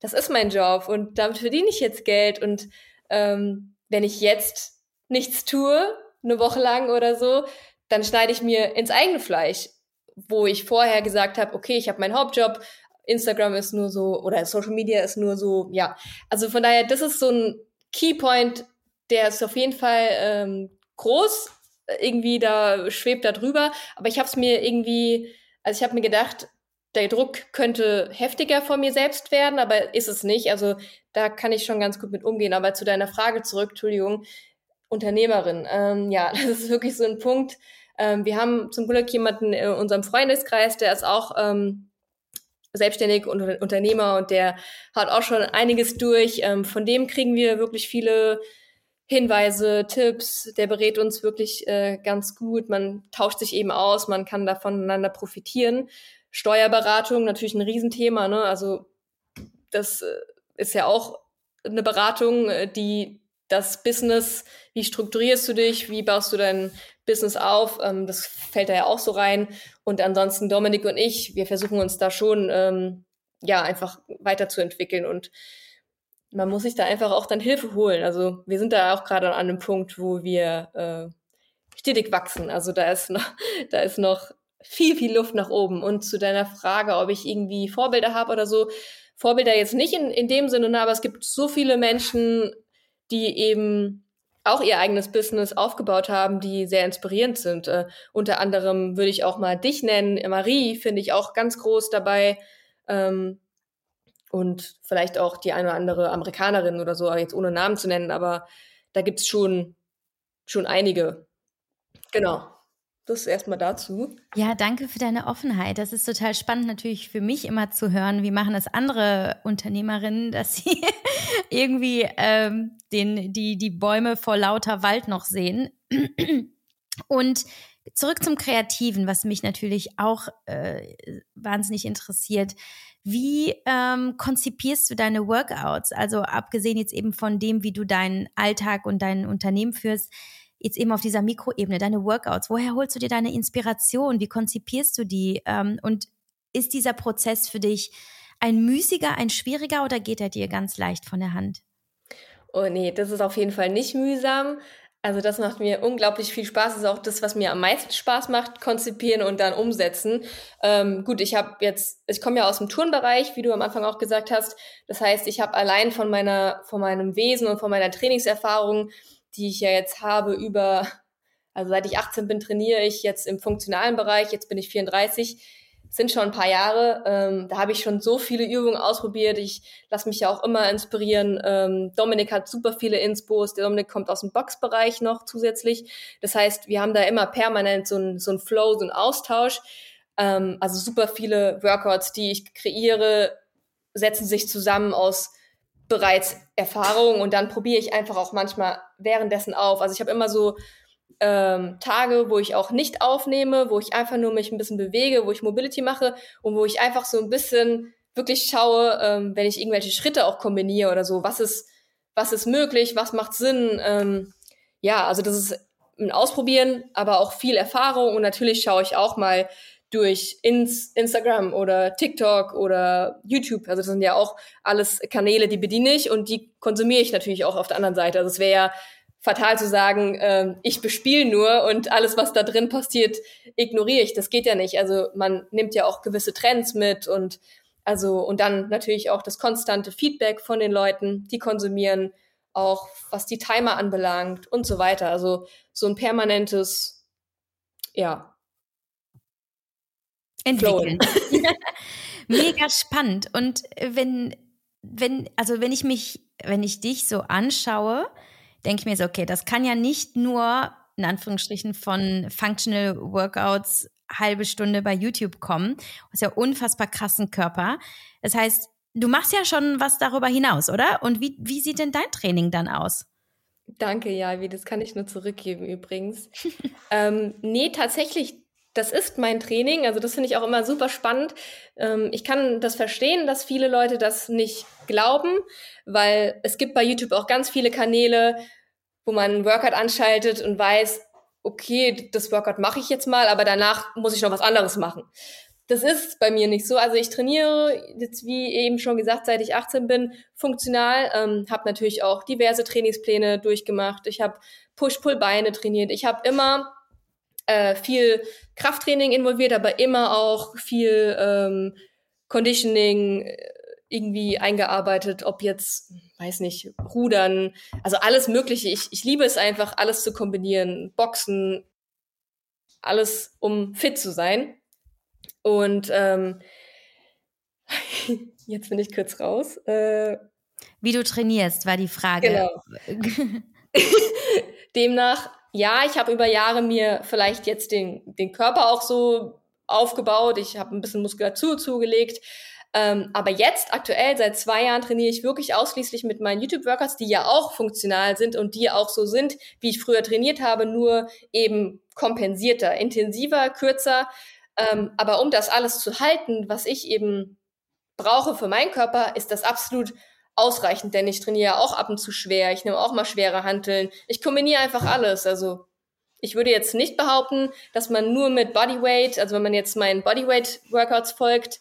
Speaker 2: das ist mein Job und damit verdiene ich jetzt Geld. Und ähm, wenn ich jetzt nichts tue, eine Woche lang oder so, dann schneide ich mir ins eigene Fleisch, wo ich vorher gesagt habe, okay, ich habe meinen Hauptjob, Instagram ist nur so oder Social Media ist nur so, ja. Also von daher, das ist so ein Keypoint, der ist auf jeden Fall ähm, groß, irgendwie da schwebt da drüber, aber ich habe es mir irgendwie, also ich habe mir gedacht, der Druck könnte heftiger von mir selbst werden, aber ist es nicht. Also da kann ich schon ganz gut mit umgehen. Aber zu deiner Frage zurück, Entschuldigung, Unternehmerin. Ähm, ja, [LAUGHS] das ist wirklich so ein Punkt. Ähm, wir haben zum Glück jemanden in unserem Freundeskreis, der ist auch ähm, selbstständig und Unternehmer und der hat auch schon einiges durch. Ähm, von dem kriegen wir wirklich viele Hinweise, Tipps. Der berät uns wirklich äh, ganz gut. Man tauscht sich eben aus, man kann da voneinander profitieren. Steuerberatung natürlich ein Riesenthema, ne? Also das äh, ist ja auch eine Beratung, äh, die das Business, wie strukturierst du dich, wie baust du dein Business auf, ähm, das fällt da ja auch so rein. Und ansonsten Dominik und ich, wir versuchen uns da schon ähm, ja einfach weiterzuentwickeln und man muss sich da einfach auch dann Hilfe holen. Also wir sind da auch gerade an einem Punkt, wo wir äh, stetig wachsen. Also da ist noch, [LAUGHS] da ist noch viel, viel Luft nach oben. Und zu deiner Frage, ob ich irgendwie Vorbilder habe oder so, Vorbilder jetzt nicht in, in dem Sinne, aber es gibt so viele Menschen, die eben auch ihr eigenes Business aufgebaut haben, die sehr inspirierend sind. Äh, unter anderem würde ich auch mal dich nennen. Marie finde ich auch ganz groß dabei. Ähm, und vielleicht auch die eine oder andere Amerikanerin oder so, jetzt ohne Namen zu nennen, aber da gibt's schon, schon einige. Genau. Das erstmal dazu.
Speaker 1: Ja, danke für deine Offenheit. Das ist total spannend natürlich für mich immer zu hören, wie machen das andere Unternehmerinnen, dass sie [LAUGHS] irgendwie ähm, den, die, die Bäume vor lauter Wald noch sehen. Und zurück zum Kreativen, was mich natürlich auch äh, wahnsinnig interessiert. Wie ähm, konzipierst du deine Workouts? Also abgesehen jetzt eben von dem, wie du deinen Alltag und dein Unternehmen führst, jetzt eben auf dieser Mikroebene, deine Workouts, woher holst du dir deine Inspiration? Wie konzipierst du die? Ähm, und ist dieser Prozess für dich ein müßiger, ein schwieriger oder geht er dir ganz leicht von der Hand?
Speaker 2: Oh nee, das ist auf jeden Fall nicht mühsam. Also das macht mir unglaublich viel Spaß. Das ist auch das, was mir am meisten Spaß macht, konzipieren und dann umsetzen. Ähm, gut, ich habe jetzt, ich komme ja aus dem Turnbereich, wie du am Anfang auch gesagt hast. Das heißt, ich habe allein von meiner, von meinem Wesen und von meiner Trainingserfahrung die ich ja jetzt habe über, also seit ich 18 bin, trainiere ich jetzt im funktionalen Bereich, jetzt bin ich 34, sind schon ein paar Jahre. Ähm, da habe ich schon so viele Übungen ausprobiert. Ich lasse mich ja auch immer inspirieren. Ähm, Dominik hat super viele Inspos. Der Dominik kommt aus dem Boxbereich noch zusätzlich. Das heißt, wir haben da immer permanent so ein, so Flow, so ein Austausch. Ähm, also super viele Workouts, die ich kreiere, setzen sich zusammen aus bereits Erfahrung und dann probiere ich einfach auch manchmal währenddessen auf. Also ich habe immer so ähm, Tage, wo ich auch nicht aufnehme, wo ich einfach nur mich ein bisschen bewege, wo ich Mobility mache und wo ich einfach so ein bisschen wirklich schaue, ähm, wenn ich irgendwelche Schritte auch kombiniere oder so, was ist, was ist möglich, was macht Sinn. Ähm, ja, also das ist ein Ausprobieren, aber auch viel Erfahrung und natürlich schaue ich auch mal, durch ins Instagram oder TikTok oder YouTube. Also das sind ja auch alles Kanäle, die bediene ich und die konsumiere ich natürlich auch auf der anderen Seite. Also es wäre ja fatal zu sagen, äh, ich bespiele nur und alles, was da drin passiert, ignoriere ich. Das geht ja nicht. Also man nimmt ja auch gewisse Trends mit und Also, und dann natürlich auch das konstante Feedback von den Leuten, die konsumieren, auch was die Timer anbelangt und so weiter. Also, so ein permanentes, ja.
Speaker 1: Entwickeln. [LAUGHS] Mega spannend. Und wenn, wenn, also wenn ich mich, wenn ich dich so anschaue, denke ich mir so, okay, das kann ja nicht nur in Anführungsstrichen von Functional Workouts halbe Stunde bei YouTube kommen. Du hast ja unfassbar krassen Körper. Das heißt, du machst ja schon was darüber hinaus, oder? Und wie, wie sieht denn dein Training dann aus?
Speaker 2: Danke, Javi, das kann ich nur zurückgeben übrigens. [LAUGHS] ähm, nee, tatsächlich, das ist mein Training. Also das finde ich auch immer super spannend. Ähm, ich kann das verstehen, dass viele Leute das nicht glauben, weil es gibt bei YouTube auch ganz viele Kanäle, wo man einen Workout anschaltet und weiß, okay, das Workout mache ich jetzt mal, aber danach muss ich noch was anderes machen. Das ist bei mir nicht so. Also ich trainiere jetzt, wie eben schon gesagt, seit ich 18 bin, funktional. Ähm, habe natürlich auch diverse Trainingspläne durchgemacht. Ich habe Push-Pull-Beine trainiert. Ich habe immer äh, viel Krafttraining involviert, aber immer auch viel ähm, Conditioning äh, irgendwie eingearbeitet, ob jetzt weiß nicht, Rudern, also alles Mögliche. Ich, ich liebe es einfach, alles zu kombinieren. Boxen, alles, um fit zu sein. Und ähm, [LAUGHS] jetzt bin ich kurz raus. Äh,
Speaker 1: Wie du trainierst, war die Frage. Genau. [LAUGHS] [LAUGHS]
Speaker 2: Demnach, ja, ich habe über Jahre mir vielleicht jetzt den, den Körper auch so aufgebaut. Ich habe ein bisschen Muskulatur zugelegt. Ähm, aber jetzt, aktuell, seit zwei Jahren trainiere ich wirklich ausschließlich mit meinen YouTube-Workouts, die ja auch funktional sind und die auch so sind, wie ich früher trainiert habe, nur eben kompensierter, intensiver, kürzer. Ähm, aber um das alles zu halten, was ich eben brauche für meinen Körper, ist das absolut ausreichend, denn ich trainiere auch ab und zu schwer. Ich nehme auch mal schwere Hanteln. Ich kombiniere einfach alles. Also ich würde jetzt nicht behaupten, dass man nur mit Bodyweight, also wenn man jetzt meinen Bodyweight-Workouts folgt,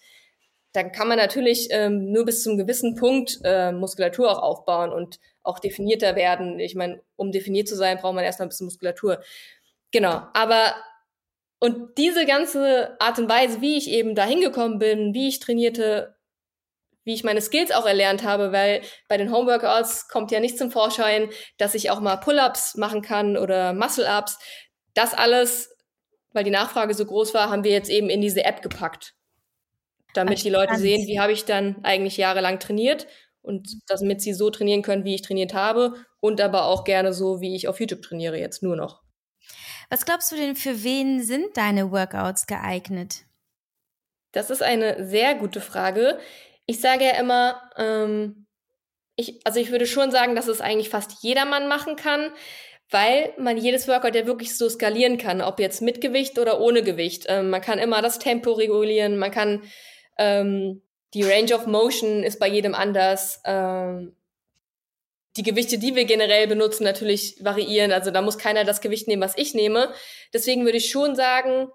Speaker 2: dann kann man natürlich ähm, nur bis zum gewissen Punkt äh, Muskulatur auch aufbauen und auch definierter werden. Ich meine, um definiert zu sein, braucht man erstmal ein bisschen Muskulatur. Genau, aber und diese ganze Art und Weise, wie ich eben da hingekommen bin, wie ich trainierte, wie ich meine Skills auch erlernt habe, weil bei den Homeworkouts kommt ja nicht zum Vorschein, dass ich auch mal Pull-ups machen kann oder Muscle-ups. Das alles, weil die Nachfrage so groß war, haben wir jetzt eben in diese App gepackt damit die Leute sehen, wie habe ich dann eigentlich jahrelang trainiert und damit sie so trainieren können, wie ich trainiert habe und aber auch gerne so, wie ich auf YouTube trainiere jetzt nur noch.
Speaker 1: Was glaubst du denn, für wen sind deine Workouts geeignet?
Speaker 2: Das ist eine sehr gute Frage. Ich sage ja immer, ähm, ich, also ich würde schon sagen, dass es eigentlich fast jedermann machen kann, weil man jedes Workout ja wirklich so skalieren kann, ob jetzt mit Gewicht oder ohne Gewicht. Ähm, man kann immer das Tempo regulieren, man kann ähm, die Range of Motion ist bei jedem anders. Ähm, die Gewichte, die wir generell benutzen, natürlich variieren. Also da muss keiner das Gewicht nehmen, was ich nehme. Deswegen würde ich schon sagen,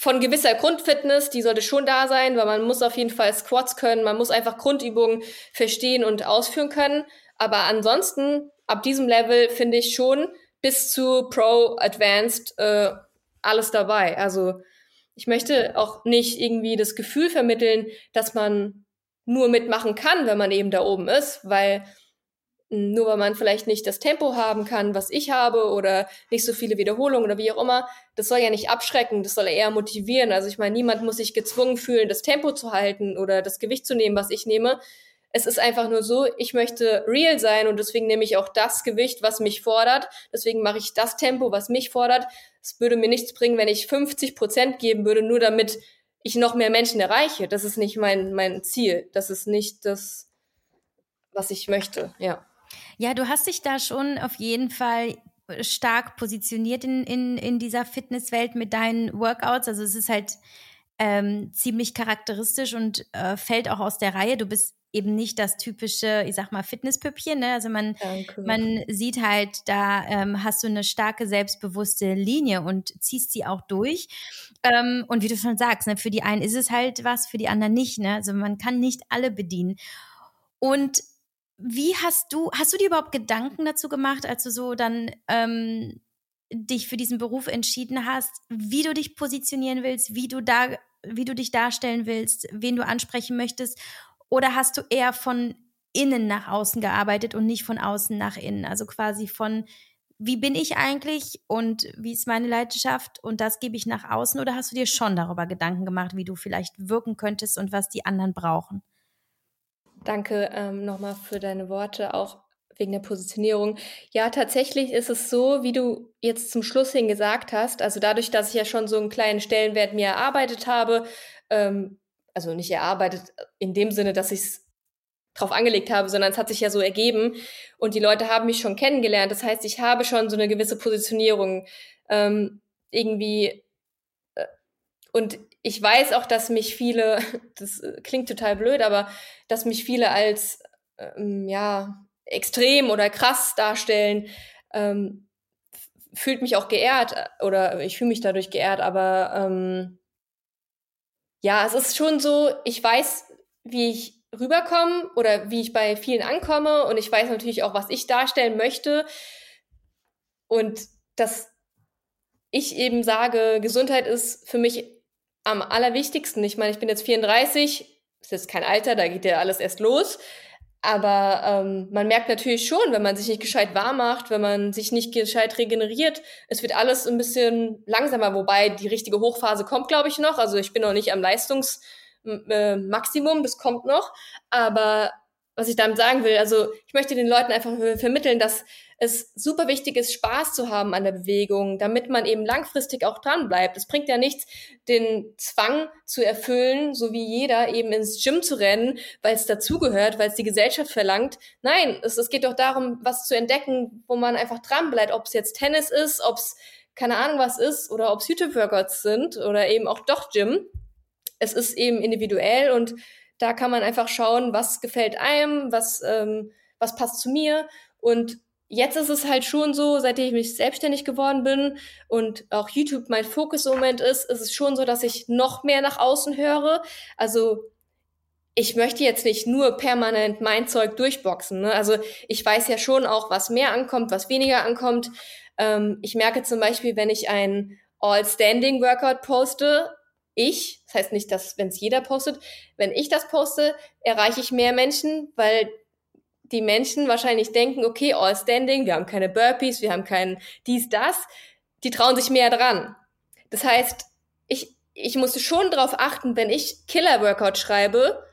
Speaker 2: von gewisser Grundfitness, die sollte schon da sein, weil man muss auf jeden Fall Squats können, man muss einfach Grundübungen verstehen und ausführen können. Aber ansonsten, ab diesem Level finde ich schon bis zu Pro Advanced äh, alles dabei. Also ich möchte auch nicht irgendwie das Gefühl vermitteln, dass man nur mitmachen kann, wenn man eben da oben ist, weil nur weil man vielleicht nicht das Tempo haben kann, was ich habe oder nicht so viele Wiederholungen oder wie auch immer, das soll ja nicht abschrecken, das soll eher motivieren. Also ich meine, niemand muss sich gezwungen fühlen, das Tempo zu halten oder das Gewicht zu nehmen, was ich nehme. Es ist einfach nur so, ich möchte real sein und deswegen nehme ich auch das Gewicht, was mich fordert. Deswegen mache ich das Tempo, was mich fordert es würde mir nichts bringen, wenn ich 50 Prozent geben würde, nur damit ich noch mehr Menschen erreiche. Das ist nicht mein, mein Ziel. Das ist nicht das, was ich möchte, ja.
Speaker 1: Ja, du hast dich da schon auf jeden Fall stark positioniert in, in, in dieser Fitnesswelt mit deinen Workouts. Also es ist halt ähm, ziemlich charakteristisch und äh, fällt auch aus der Reihe. Du bist eben nicht das typische, ich sag mal, Fitnesspüppchen. Ne? Also man, man sieht halt, da ähm, hast du eine starke, selbstbewusste Linie und ziehst sie auch durch. Ähm, und wie du schon sagst, ne, für die einen ist es halt was, für die anderen nicht. Ne? Also man kann nicht alle bedienen. Und wie hast du, hast du dir überhaupt Gedanken dazu gemacht, als du so dann ähm, dich für diesen Beruf entschieden hast, wie du dich positionieren willst, wie du da wie du dich darstellen willst, wen du ansprechen möchtest? Oder hast du eher von innen nach außen gearbeitet und nicht von außen nach innen? Also quasi von, wie bin ich eigentlich und wie ist meine Leidenschaft und das gebe ich nach außen? Oder hast du dir schon darüber Gedanken gemacht, wie du vielleicht wirken könntest und was die anderen brauchen?
Speaker 2: Danke ähm, nochmal für deine Worte, auch wegen der Positionierung. Ja, tatsächlich ist es so, wie du jetzt zum Schluss hin gesagt hast, also dadurch, dass ich ja schon so einen kleinen Stellenwert mir erarbeitet habe, ähm, also nicht erarbeitet in dem Sinne, dass ich es drauf angelegt habe, sondern es hat sich ja so ergeben und die Leute haben mich schon kennengelernt. Das heißt, ich habe schon so eine gewisse Positionierung ähm, irgendwie und ich weiß auch, dass mich viele, [LAUGHS] das klingt total blöd, aber dass mich viele als ähm, ja extrem oder krass darstellen, ähm, fühlt mich auch geehrt äh, oder ich fühle mich dadurch geehrt, aber ähm, ja, es ist schon so, ich weiß, wie ich rüberkomme oder wie ich bei vielen ankomme und ich weiß natürlich auch, was ich darstellen möchte. Und dass ich eben sage, Gesundheit ist für mich am allerwichtigsten. Ich meine, ich bin jetzt 34, ist jetzt kein Alter, da geht ja alles erst los. Aber ähm, man merkt natürlich schon, wenn man sich nicht gescheit warm macht, wenn man sich nicht gescheit regeneriert, es wird alles ein bisschen langsamer, wobei die richtige Hochphase kommt, glaube ich, noch. Also ich bin noch nicht am Leistungsmaximum, das kommt noch. Aber was ich damit sagen will, also ich möchte den Leuten einfach vermitteln, dass es super wichtig ist, Spaß zu haben an der Bewegung, damit man eben langfristig auch dran bleibt. Es bringt ja nichts, den Zwang zu erfüllen, so wie jeder eben ins Gym zu rennen, weil es dazugehört, weil es die Gesellschaft verlangt. Nein, es, es geht doch darum, was zu entdecken, wo man einfach dran bleibt, ob es jetzt Tennis ist, ob es keine Ahnung was ist oder ob es YouTube-Workouts sind oder eben auch doch Gym. Es ist eben individuell und da kann man einfach schauen, was gefällt einem, was, ähm, was passt zu mir und jetzt ist es halt schon so, seitdem ich selbstständig geworden bin und auch YouTube mein Fokus im Moment ist, ist es schon so, dass ich noch mehr nach außen höre. Also ich möchte jetzt nicht nur permanent mein Zeug durchboxen. Ne? Also ich weiß ja schon auch, was mehr ankommt, was weniger ankommt. Ähm, ich merke zum Beispiel, wenn ich ein All-Standing-Workout poste, ich, das heißt nicht, dass wenn es jeder postet, wenn ich das poste, erreiche ich mehr Menschen, weil die Menschen wahrscheinlich denken, okay, all standing, wir haben keine Burpees, wir haben kein dies, das. Die trauen sich mehr dran. Das heißt, ich, ich musste schon darauf achten, wenn ich Killer-Workout schreibe,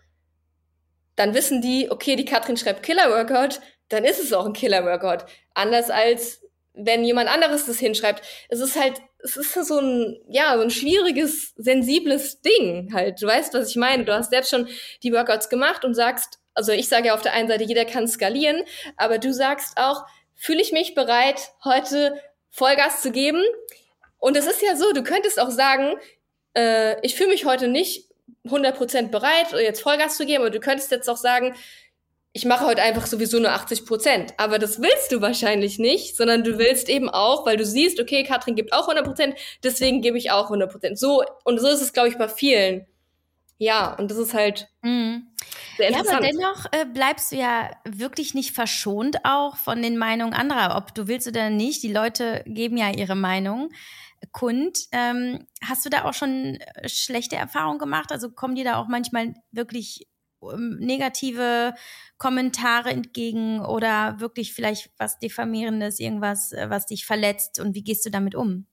Speaker 2: dann wissen die, okay, die Katrin schreibt Killer-Workout, dann ist es auch ein Killer-Workout. Anders als wenn jemand anderes das hinschreibt. Es ist halt, es ist so ein, ja, so ein schwieriges, sensibles Ding halt. Du weißt, was ich meine. Du hast jetzt schon die Workouts gemacht und sagst, also ich sage ja auf der einen Seite, jeder kann skalieren, aber du sagst auch, fühle ich mich bereit, heute Vollgas zu geben? Und es ist ja so, du könntest auch sagen, äh, ich fühle mich heute nicht 100% bereit, jetzt Vollgas zu geben, aber du könntest jetzt auch sagen, ich mache heute einfach sowieso nur 80% Aber das willst du wahrscheinlich nicht, sondern du willst eben auch, weil du siehst, okay, Katrin gibt auch 100% deswegen gebe ich auch 100% So, und so ist es, glaube ich, bei vielen. Ja, und das ist halt mhm. sehr interessant.
Speaker 1: Ja, aber dennoch äh, bleibst du ja wirklich nicht verschont auch von den Meinungen anderer, ob du willst oder nicht. Die Leute geben ja ihre Meinung kund. Ähm, hast du da auch schon schlechte Erfahrungen gemacht? Also kommen dir da auch manchmal wirklich negative Kommentare entgegen oder wirklich vielleicht was Diffamierendes, irgendwas, äh, was dich verletzt und wie gehst du damit um?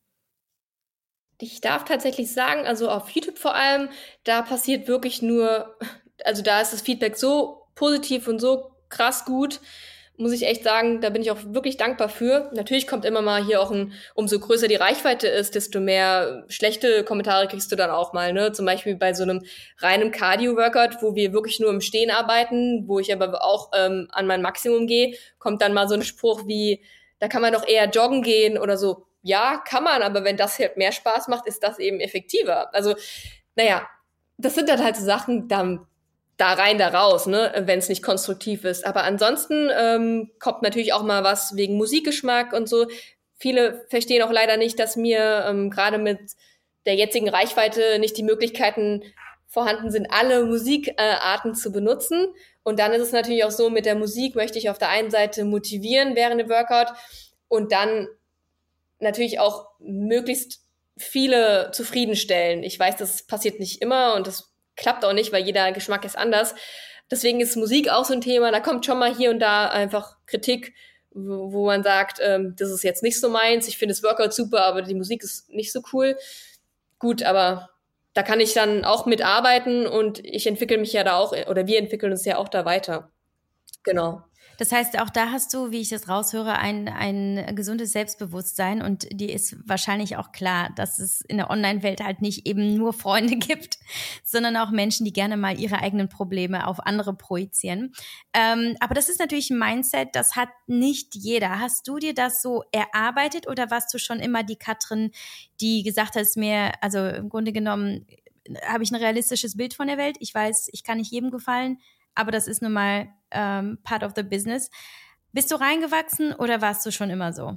Speaker 2: Ich darf tatsächlich sagen, also auf YouTube vor allem, da passiert wirklich nur, also da ist das Feedback so positiv und so krass gut, muss ich echt sagen, da bin ich auch wirklich dankbar für. Natürlich kommt immer mal hier auch ein, umso größer die Reichweite ist, desto mehr schlechte Kommentare kriegst du dann auch mal, ne? Zum Beispiel bei so einem reinen Cardio-Workout, wo wir wirklich nur im Stehen arbeiten, wo ich aber auch ähm, an mein Maximum gehe, kommt dann mal so ein Spruch wie, da kann man doch eher joggen gehen oder so ja, kann man, aber wenn das halt mehr Spaß macht, ist das eben effektiver. Also, naja, das sind dann halt so Sachen, da, da rein, da raus, ne, wenn es nicht konstruktiv ist. Aber ansonsten ähm, kommt natürlich auch mal was wegen Musikgeschmack und so. Viele verstehen auch leider nicht, dass mir ähm, gerade mit der jetzigen Reichweite nicht die Möglichkeiten vorhanden sind, alle Musikarten äh, zu benutzen. Und dann ist es natürlich auch so, mit der Musik möchte ich auf der einen Seite motivieren während dem Workout und dann natürlich auch möglichst viele zufriedenstellen. Ich weiß, das passiert nicht immer und das klappt auch nicht, weil jeder Geschmack ist anders. Deswegen ist Musik auch so ein Thema. Da kommt schon mal hier und da einfach Kritik, wo, wo man sagt, ähm, das ist jetzt nicht so meins. Ich finde das Workout super, aber die Musik ist nicht so cool. Gut, aber da kann ich dann auch mitarbeiten und ich entwickle mich ja da auch, oder wir entwickeln uns ja auch da weiter. Genau.
Speaker 1: Das heißt, auch da hast du, wie ich das raushöre, ein, ein gesundes Selbstbewusstsein und dir ist wahrscheinlich auch klar, dass es in der Online-Welt halt nicht eben nur Freunde [LAUGHS] gibt, sondern auch Menschen, die gerne mal ihre eigenen Probleme auf andere projizieren. Ähm, aber das ist natürlich ein Mindset, das hat nicht jeder. Hast du dir das so erarbeitet oder warst du schon immer die Katrin, die gesagt hat, mir, also im Grunde genommen habe ich ein realistisches Bild von der Welt. Ich weiß, ich kann nicht jedem gefallen, aber das ist nun mal ähm, part of the business. Bist du reingewachsen oder warst du schon immer so?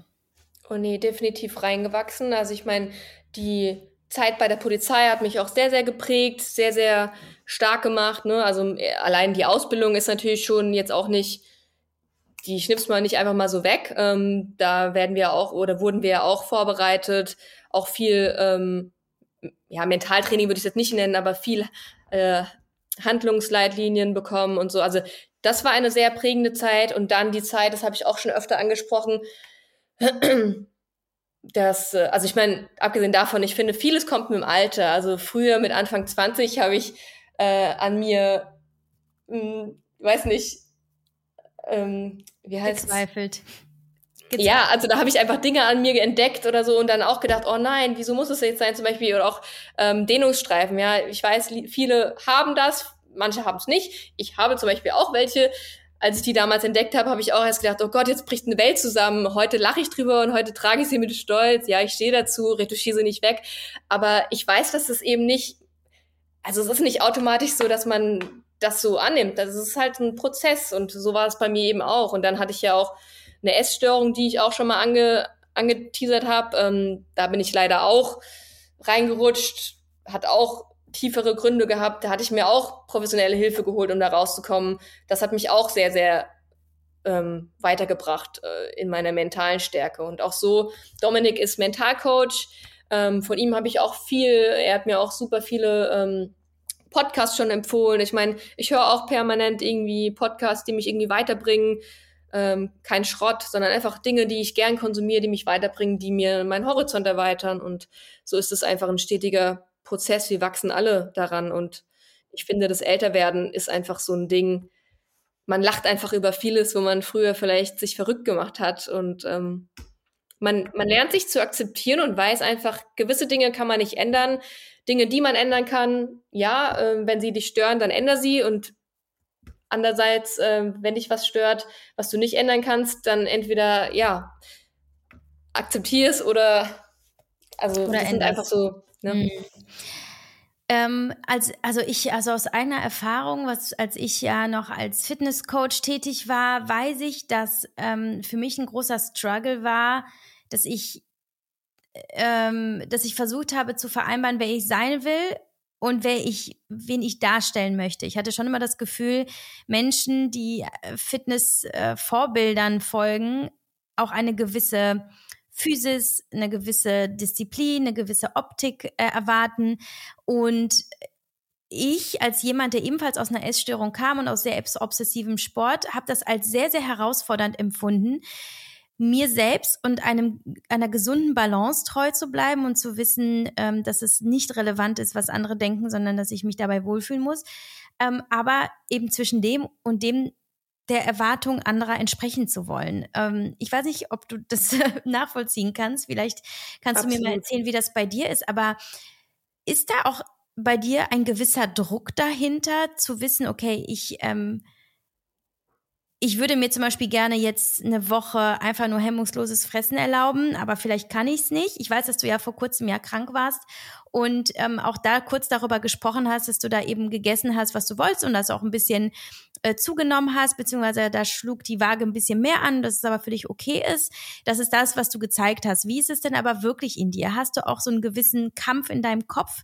Speaker 2: Oh nee, definitiv reingewachsen. Also ich meine, die Zeit bei der Polizei hat mich auch sehr, sehr geprägt, sehr, sehr stark gemacht. Ne? Also äh, allein die Ausbildung ist natürlich schon jetzt auch nicht, die schnippst man nicht einfach mal so weg. Ähm, da werden wir auch oder wurden wir auch vorbereitet, auch viel, ähm, ja, Mentaltraining würde ich jetzt nicht nennen, aber viel äh, Handlungsleitlinien bekommen und so. Also das war eine sehr prägende Zeit und dann die Zeit, das habe ich auch schon öfter angesprochen, [CLEARS THROAT] dass, äh, also ich meine, abgesehen davon, ich finde, vieles kommt mit dem Alter. Also früher mit Anfang 20 habe ich äh, an mir, mh, hm, weiß nicht, ähm, wie heißt
Speaker 1: Gezweifelt.
Speaker 2: Gezweifelt. Ja, also da habe ich einfach Dinge an mir entdeckt oder so und dann auch gedacht, oh nein, wieso muss es jetzt sein, zum Beispiel oder auch ähm, Dehnungsstreifen. Ja, ich weiß, viele haben das, manche haben es nicht. Ich habe zum Beispiel auch welche. Als ich die damals entdeckt habe, habe ich auch erst gedacht, oh Gott, jetzt bricht eine Welt zusammen. Heute lache ich drüber und heute trage ich sie mit Stolz. Ja, ich stehe dazu, retuschiere sie nicht weg. Aber ich weiß, dass es eben nicht, also es ist nicht automatisch so, dass man das so annimmt. Das ist halt ein Prozess und so war es bei mir eben auch. Und dann hatte ich ja auch eine Essstörung, die ich auch schon mal ange, angeteasert habe. Ähm, da bin ich leider auch reingerutscht, hat auch tiefere Gründe gehabt. Da hatte ich mir auch professionelle Hilfe geholt, um da rauszukommen. Das hat mich auch sehr, sehr ähm, weitergebracht äh, in meiner mentalen Stärke. Und auch so, Dominik ist Mentalcoach. Ähm, von ihm habe ich auch viel, er hat mir auch super viele ähm, Podcasts schon empfohlen. Ich meine, ich höre auch permanent irgendwie Podcasts, die mich irgendwie weiterbringen. Ähm, kein Schrott, sondern einfach Dinge, die ich gern konsumiere, die mich weiterbringen, die mir meinen Horizont erweitern. Und so ist es einfach ein stetiger Prozess, wir wachsen alle daran und ich finde, das Älterwerden ist einfach so ein Ding. Man lacht einfach über vieles, wo man früher vielleicht sich verrückt gemacht hat und ähm, man, man lernt sich zu akzeptieren und weiß einfach, gewisse Dinge kann man nicht ändern. Dinge, die man ändern kann, ja, äh, wenn sie dich stören, dann änder sie und andererseits, äh, wenn dich was stört, was du nicht ändern kannst, dann entweder, ja, akzeptier es oder, also, oder das sind einfach so Ne? Mhm.
Speaker 1: Ähm, als, also ich, also aus einer Erfahrung, was, als ich ja noch als Fitnesscoach tätig war, weiß ich, dass ähm, für mich ein großer Struggle war, dass ich, ähm, dass ich versucht habe zu vereinbaren, wer ich sein will und wer ich, wen ich darstellen möchte. Ich hatte schon immer das Gefühl, Menschen, die äh, Fitness-Vorbildern äh, folgen, auch eine gewisse Physis, eine gewisse Disziplin, eine gewisse Optik äh, erwarten. Und ich als jemand, der ebenfalls aus einer Essstörung kam und aus sehr obsessivem Sport, habe das als sehr, sehr herausfordernd empfunden, mir selbst und einem, einer gesunden Balance treu zu bleiben und zu wissen, ähm, dass es nicht relevant ist, was andere denken, sondern dass ich mich dabei wohlfühlen muss. Ähm, aber eben zwischen dem und dem der Erwartung anderer entsprechen zu wollen. Ähm, ich weiß nicht, ob du das [LAUGHS] nachvollziehen kannst. Vielleicht kannst Absolut. du mir mal erzählen, wie das bei dir ist. Aber ist da auch bei dir ein gewisser Druck dahinter, zu wissen, okay, ich ähm, ich würde mir zum Beispiel gerne jetzt eine Woche einfach nur hemmungsloses Fressen erlauben, aber vielleicht kann ich es nicht. Ich weiß, dass du ja vor kurzem ja krank warst und ähm, auch da kurz darüber gesprochen hast, dass du da eben gegessen hast, was du wolltest und das auch ein bisschen äh, zugenommen hast, beziehungsweise da schlug die Waage ein bisschen mehr an, dass es aber für dich okay ist. Das ist das, was du gezeigt hast. Wie ist es denn aber wirklich in dir? Hast du auch so einen gewissen Kampf in deinem Kopf?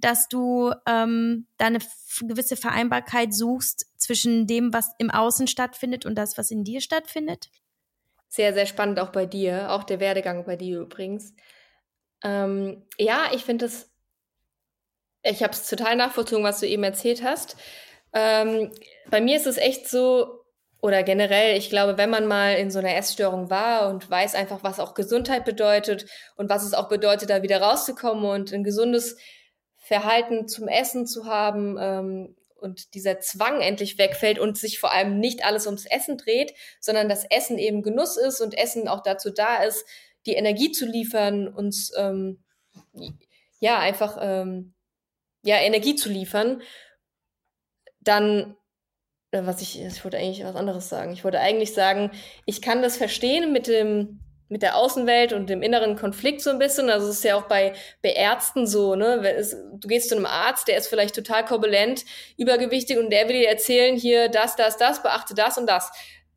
Speaker 1: dass du ähm, da eine gewisse Vereinbarkeit suchst zwischen dem, was im Außen stattfindet und das, was in dir stattfindet?
Speaker 2: Sehr, sehr spannend auch bei dir, auch der Werdegang bei dir übrigens. Ähm, ja, ich finde es, ich habe es total nachvollzogen, was du eben erzählt hast. Ähm, bei mir ist es echt so, oder generell, ich glaube, wenn man mal in so einer Essstörung war und weiß einfach, was auch Gesundheit bedeutet und was es auch bedeutet, da wieder rauszukommen und ein gesundes Verhalten zum Essen zu haben ähm, und dieser Zwang endlich wegfällt und sich vor allem nicht alles ums Essen dreht, sondern das Essen eben Genuss ist und Essen auch dazu da ist, die Energie zu liefern, uns ähm, ja einfach ähm, ja Energie zu liefern, dann äh, was ich, ich wollte eigentlich was anderes sagen. Ich wollte eigentlich sagen, ich kann das verstehen mit dem, mit der Außenwelt und dem inneren Konflikt so ein bisschen. Also es ist ja auch bei, bei Ärzten so, ne? Du gehst zu einem Arzt, der ist vielleicht total korpulent, übergewichtig und der will dir erzählen, hier das, das, das, beachte das und das.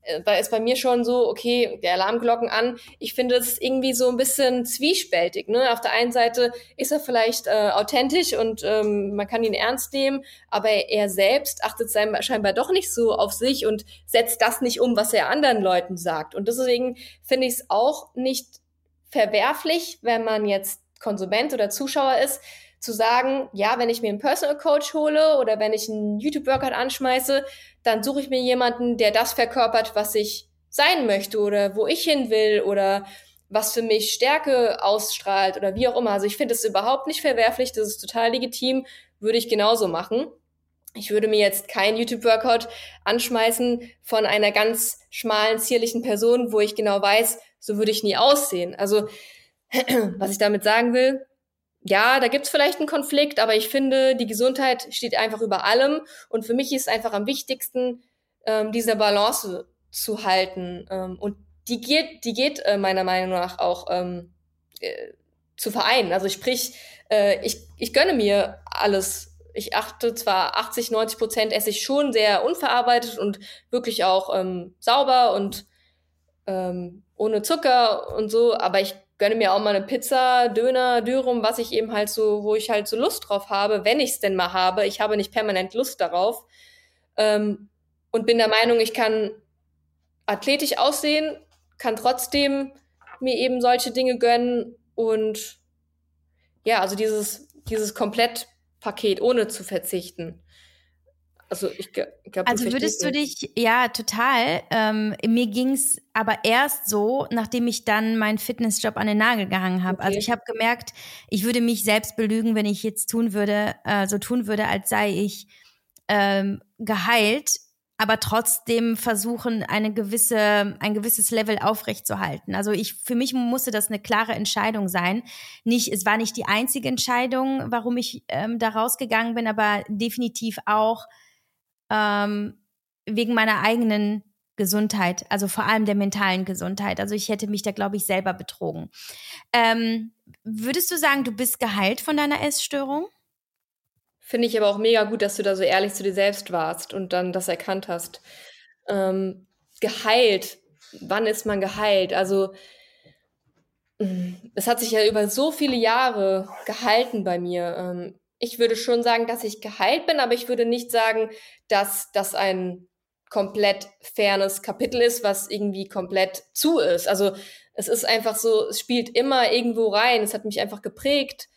Speaker 2: Äh, da ist bei mir schon so, okay, der Alarmglocken an. Ich finde es irgendwie so ein bisschen zwiespältig. Ne? Auf der einen Seite ist er vielleicht äh, authentisch und ähm, man kann ihn ernst nehmen, aber er selbst achtet sein, scheinbar doch nicht so auf sich und setzt das nicht um, was er anderen Leuten sagt. Und deswegen finde ich es auch nicht verwerflich, wenn man jetzt Konsument oder Zuschauer ist, zu sagen, ja, wenn ich mir einen Personal Coach hole oder wenn ich einen YouTube-Workout anschmeiße, dann suche ich mir jemanden, der das verkörpert, was ich sein möchte oder wo ich hin will oder was für mich Stärke ausstrahlt oder wie auch immer. Also ich finde es überhaupt nicht verwerflich, das ist total legitim, würde ich genauso machen. Ich würde mir jetzt kein YouTube-Workout anschmeißen von einer ganz schmalen, zierlichen Person, wo ich genau weiß, so würde ich nie aussehen. Also, [CLEARS THROAT] was ich damit sagen will, ja, da gibt's vielleicht einen Konflikt, aber ich finde, die Gesundheit steht einfach über allem. Und für mich ist einfach am wichtigsten, ähm, diese Balance zu halten. Ähm, und die geht, die geht äh, meiner Meinung nach auch ähm, äh, zu vereinen. Also sprich, äh, ich, ich gönne mir alles. Ich achte zwar 80, 90 Prozent esse ich schon sehr unverarbeitet und wirklich auch ähm, sauber und ähm, ohne Zucker und so, aber ich gönne mir auch mal eine Pizza, Döner, Dürrum, was ich eben halt so, wo ich halt so Lust drauf habe, wenn ich es denn mal habe. Ich habe nicht permanent Lust darauf. Ähm, und bin der Meinung, ich kann athletisch aussehen, kann trotzdem mir eben solche Dinge gönnen und ja, also dieses, dieses Komplettpaket ohne zu verzichten.
Speaker 1: Also ich glaube, Also würdest du dich, ja, total. Ähm, mir ging's aber erst so, nachdem ich dann meinen Fitnessjob an den Nagel gehangen habe. Also okay. Also ich habe gemerkt, ich würde mich selbst belügen, wenn ich jetzt tun würde, äh, so tun würde, als sei ich ähm, geheilt, aber trotzdem versuchen, eine gewisse, ein gewisses Level aufrechtzuerhalten. Also ich, für mich musste das eine klare Entscheidung sein. Nicht, es war nicht die einzige Entscheidung, warum ich ähm, da rausgegangen bin, aber definitiv auch ähm, wegen meiner eigenen Gesundheit, also vor allem der mentalen Gesundheit. Also ich hätte mich da, glaube ich, selber betrogen. Ähm, würdest du sagen, du bist geheilt von deiner Essstörung?
Speaker 2: Finde ich aber auch mega gut, dass du da so ehrlich zu dir selbst warst und dann das erkannt hast. Ähm, geheilt. Wann ist man geheilt? Also es hat sich ja über so viele Jahre gehalten bei mir. Ich würde schon sagen, dass ich geheilt bin, aber ich würde nicht sagen, dass das ein komplett fernes Kapitel ist, was irgendwie komplett zu ist. Also es ist einfach so, es spielt immer irgendwo rein. Es hat mich einfach geprägt.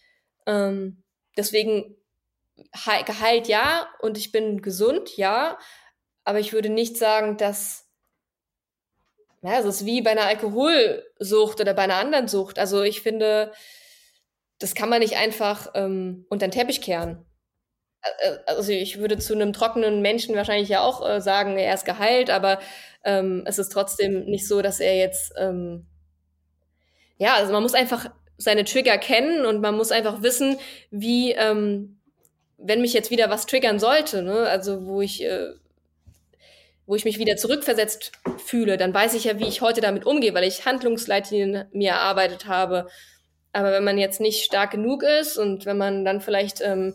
Speaker 2: Ähm, deswegen geheilt ja und ich bin gesund, ja. Aber ich würde nicht sagen, dass ja, es ist wie bei einer Alkoholsucht oder bei einer anderen Sucht. Also ich finde, das kann man nicht einfach ähm, unter den Teppich kehren. Also ich würde zu einem trockenen Menschen wahrscheinlich ja auch äh, sagen, er ist geheilt, aber ähm, es ist trotzdem nicht so, dass er jetzt ähm, ja, also man muss einfach seine Trigger kennen und man muss einfach wissen, wie ähm, wenn mich jetzt wieder was triggern sollte, ne, also wo ich äh, wo ich mich wieder zurückversetzt fühle, dann weiß ich ja, wie ich heute damit umgehe, weil ich Handlungsleitlinien mir erarbeitet habe aber wenn man jetzt nicht stark genug ist und wenn man dann vielleicht, ähm,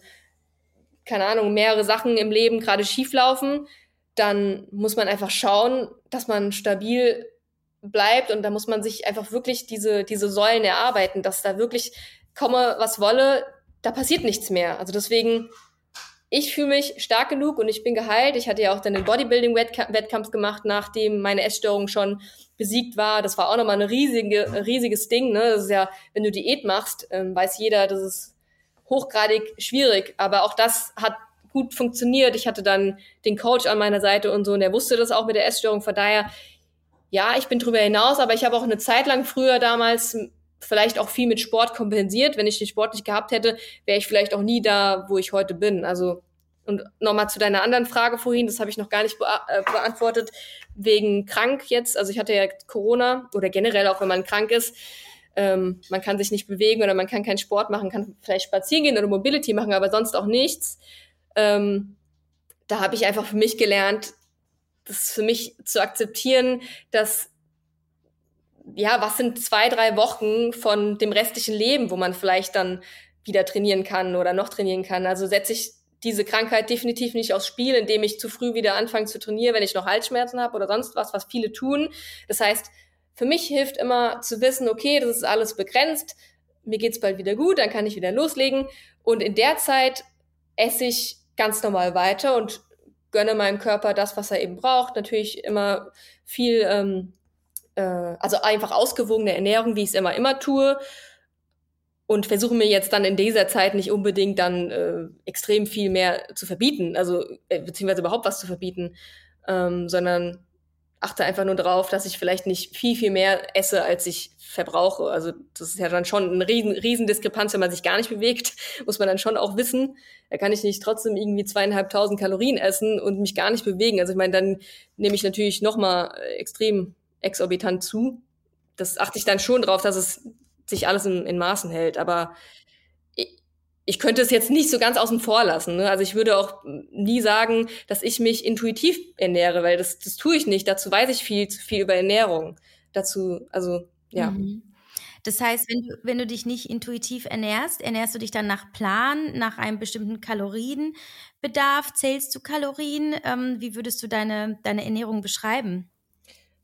Speaker 2: keine Ahnung, mehrere Sachen im Leben gerade schief laufen, dann muss man einfach schauen, dass man stabil bleibt und da muss man sich einfach wirklich diese, diese Säulen erarbeiten, dass da wirklich komme, was wolle, da passiert nichts mehr. Also deswegen ich fühle mich stark genug und ich bin geheilt. Ich hatte ja auch dann den Bodybuilding-Wettkampf gemacht, nachdem meine Essstörung schon besiegt war. Das war auch nochmal ein riesige, riesiges Ding. Ne? Das ist ja, wenn du Diät machst, ähm, weiß jeder, das ist hochgradig schwierig. Aber auch das hat gut funktioniert. Ich hatte dann den Coach an meiner Seite und so und der wusste das auch mit der Essstörung. Von daher, ja, ich bin drüber hinaus, aber ich habe auch eine Zeit lang früher damals vielleicht auch viel mit Sport kompensiert. Wenn ich den Sport nicht gehabt hätte, wäre ich vielleicht auch nie da, wo ich heute bin. Also und nochmal zu deiner anderen Frage vorhin, das habe ich noch gar nicht bea äh, beantwortet, wegen krank jetzt. Also ich hatte ja Corona oder generell auch, wenn man krank ist, ähm, man kann sich nicht bewegen oder man kann keinen Sport machen, kann vielleicht spazieren gehen oder Mobility machen, aber sonst auch nichts. Ähm, da habe ich einfach für mich gelernt, das für mich zu akzeptieren, dass ja, was sind zwei, drei Wochen von dem restlichen Leben, wo man vielleicht dann wieder trainieren kann oder noch trainieren kann. Also setze ich diese Krankheit definitiv nicht aufs Spiel, indem ich zu früh wieder anfange zu trainieren, wenn ich noch Halsschmerzen habe oder sonst was, was viele tun. Das heißt, für mich hilft immer zu wissen, okay, das ist alles begrenzt, mir geht's bald wieder gut, dann kann ich wieder loslegen. Und in der Zeit esse ich ganz normal weiter und gönne meinem Körper das, was er eben braucht. Natürlich immer viel ähm, äh, also einfach ausgewogene Ernährung, wie ich es immer immer tue. Und versuche mir jetzt dann in dieser Zeit nicht unbedingt dann äh, extrem viel mehr zu verbieten, also äh, beziehungsweise überhaupt was zu verbieten, ähm, sondern achte einfach nur darauf, dass ich vielleicht nicht viel, viel mehr esse, als ich verbrauche. Also das ist ja dann schon eine riesen, riesen Diskrepanz, wenn man sich gar nicht bewegt, [LAUGHS] muss man dann schon auch wissen. Da kann ich nicht trotzdem irgendwie zweieinhalbtausend Kalorien essen und mich gar nicht bewegen. Also ich meine, dann nehme ich natürlich noch mal äh, extrem exorbitant zu. Das achte ich dann schon drauf, dass es sich alles in, in Maßen hält. Aber ich, ich könnte es jetzt nicht so ganz außen vor lassen. Ne? Also ich würde auch nie sagen, dass ich mich intuitiv ernähre, weil das, das tue ich nicht. Dazu weiß ich viel zu viel über Ernährung. Dazu, also ja. Mhm.
Speaker 1: Das heißt, wenn du, wenn du dich nicht intuitiv ernährst, ernährst du dich dann nach Plan, nach einem bestimmten Kalorienbedarf? Zählst du Kalorien? Ähm, wie würdest du deine, deine Ernährung beschreiben?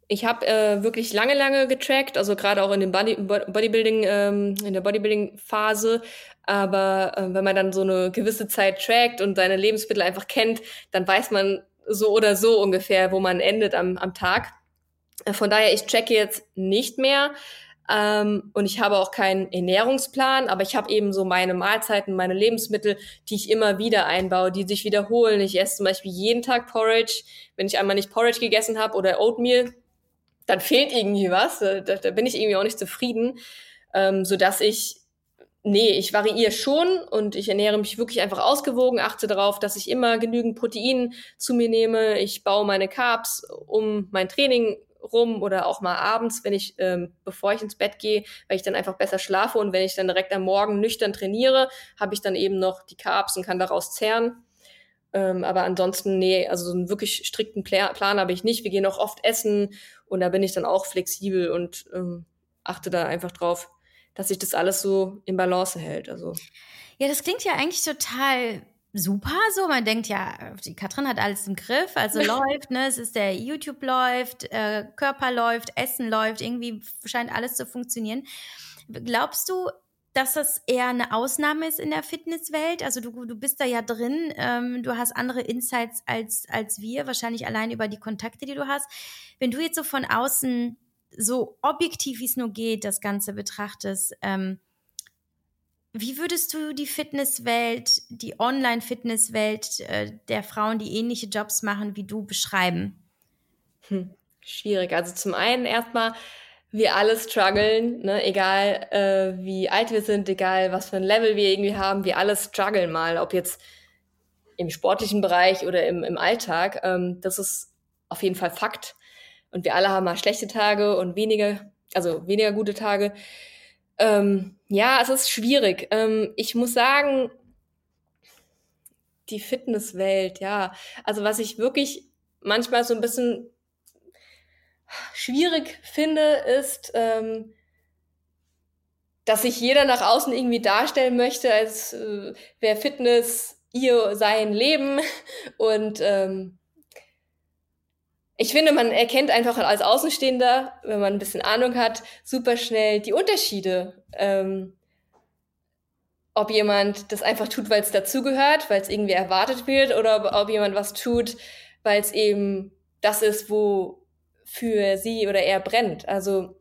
Speaker 2: Ich habe äh, wirklich lange, lange getrackt, also gerade auch in dem Body, Bodybuilding, ähm, in der Bodybuilding-Phase. Aber äh, wenn man dann so eine gewisse Zeit trackt und seine Lebensmittel einfach kennt, dann weiß man so oder so ungefähr, wo man endet am, am Tag. Äh, von daher, ich tracke jetzt nicht mehr. Ähm, und ich habe auch keinen Ernährungsplan, aber ich habe eben so meine Mahlzeiten, meine Lebensmittel, die ich immer wieder einbaue, die sich wiederholen. Ich esse zum Beispiel jeden Tag Porridge. Wenn ich einmal nicht Porridge gegessen habe oder Oatmeal, dann fehlt irgendwie was, da, da bin ich irgendwie auch nicht zufrieden, ähm, so dass ich Nee, ich variiere schon und ich ernähre mich wirklich einfach ausgewogen, achte darauf, dass ich immer genügend Protein zu mir nehme. Ich baue meine Carbs um mein Training rum oder auch mal abends, wenn ich, ähm, bevor ich ins Bett gehe, weil ich dann einfach besser schlafe und wenn ich dann direkt am Morgen nüchtern trainiere, habe ich dann eben noch die Carbs und kann daraus zehren. Ähm, aber ansonsten, nee, also so einen wirklich strikten Pla Plan habe ich nicht. Wir gehen auch oft essen und da bin ich dann auch flexibel und ähm, achte da einfach drauf, dass sich das alles so in Balance hält. Also.
Speaker 1: Ja, das klingt ja eigentlich total super so. Man denkt ja, die Katrin hat alles im Griff, also [LAUGHS] läuft, ne? Es ist der YouTube läuft, äh, Körper läuft, Essen läuft, irgendwie scheint alles zu funktionieren. Glaubst du, dass das eher eine Ausnahme ist in der Fitnesswelt. Also du, du bist da ja drin, ähm, du hast andere Insights als, als wir, wahrscheinlich allein über die Kontakte, die du hast. Wenn du jetzt so von außen so objektiv wie es nur geht, das Ganze betrachtest, ähm, wie würdest du die Fitnesswelt, die Online-Fitnesswelt äh, der Frauen, die ähnliche Jobs machen wie du, beschreiben?
Speaker 2: Hm, schwierig. Also zum einen erstmal, wir alle strugglen, ne? egal äh, wie alt wir sind, egal was für ein Level wir irgendwie haben, wir alle strugglen mal, ob jetzt im sportlichen Bereich oder im, im Alltag. Ähm, das ist auf jeden Fall Fakt. Und wir alle haben mal schlechte Tage und weniger, also weniger gute Tage. Ähm, ja, es ist schwierig. Ähm, ich muss sagen, die Fitnesswelt, ja. Also was ich wirklich manchmal so ein bisschen schwierig finde, ist, ähm, dass sich jeder nach außen irgendwie darstellen möchte, als äh, wäre Fitness ihr sein Leben. [LAUGHS] Und ähm, ich finde, man erkennt einfach als Außenstehender, wenn man ein bisschen Ahnung hat, super schnell die Unterschiede. Ähm, ob jemand das einfach tut, weil es dazugehört, weil es irgendwie erwartet wird, oder ob jemand was tut, weil es eben das ist, wo für sie oder er brennt. Also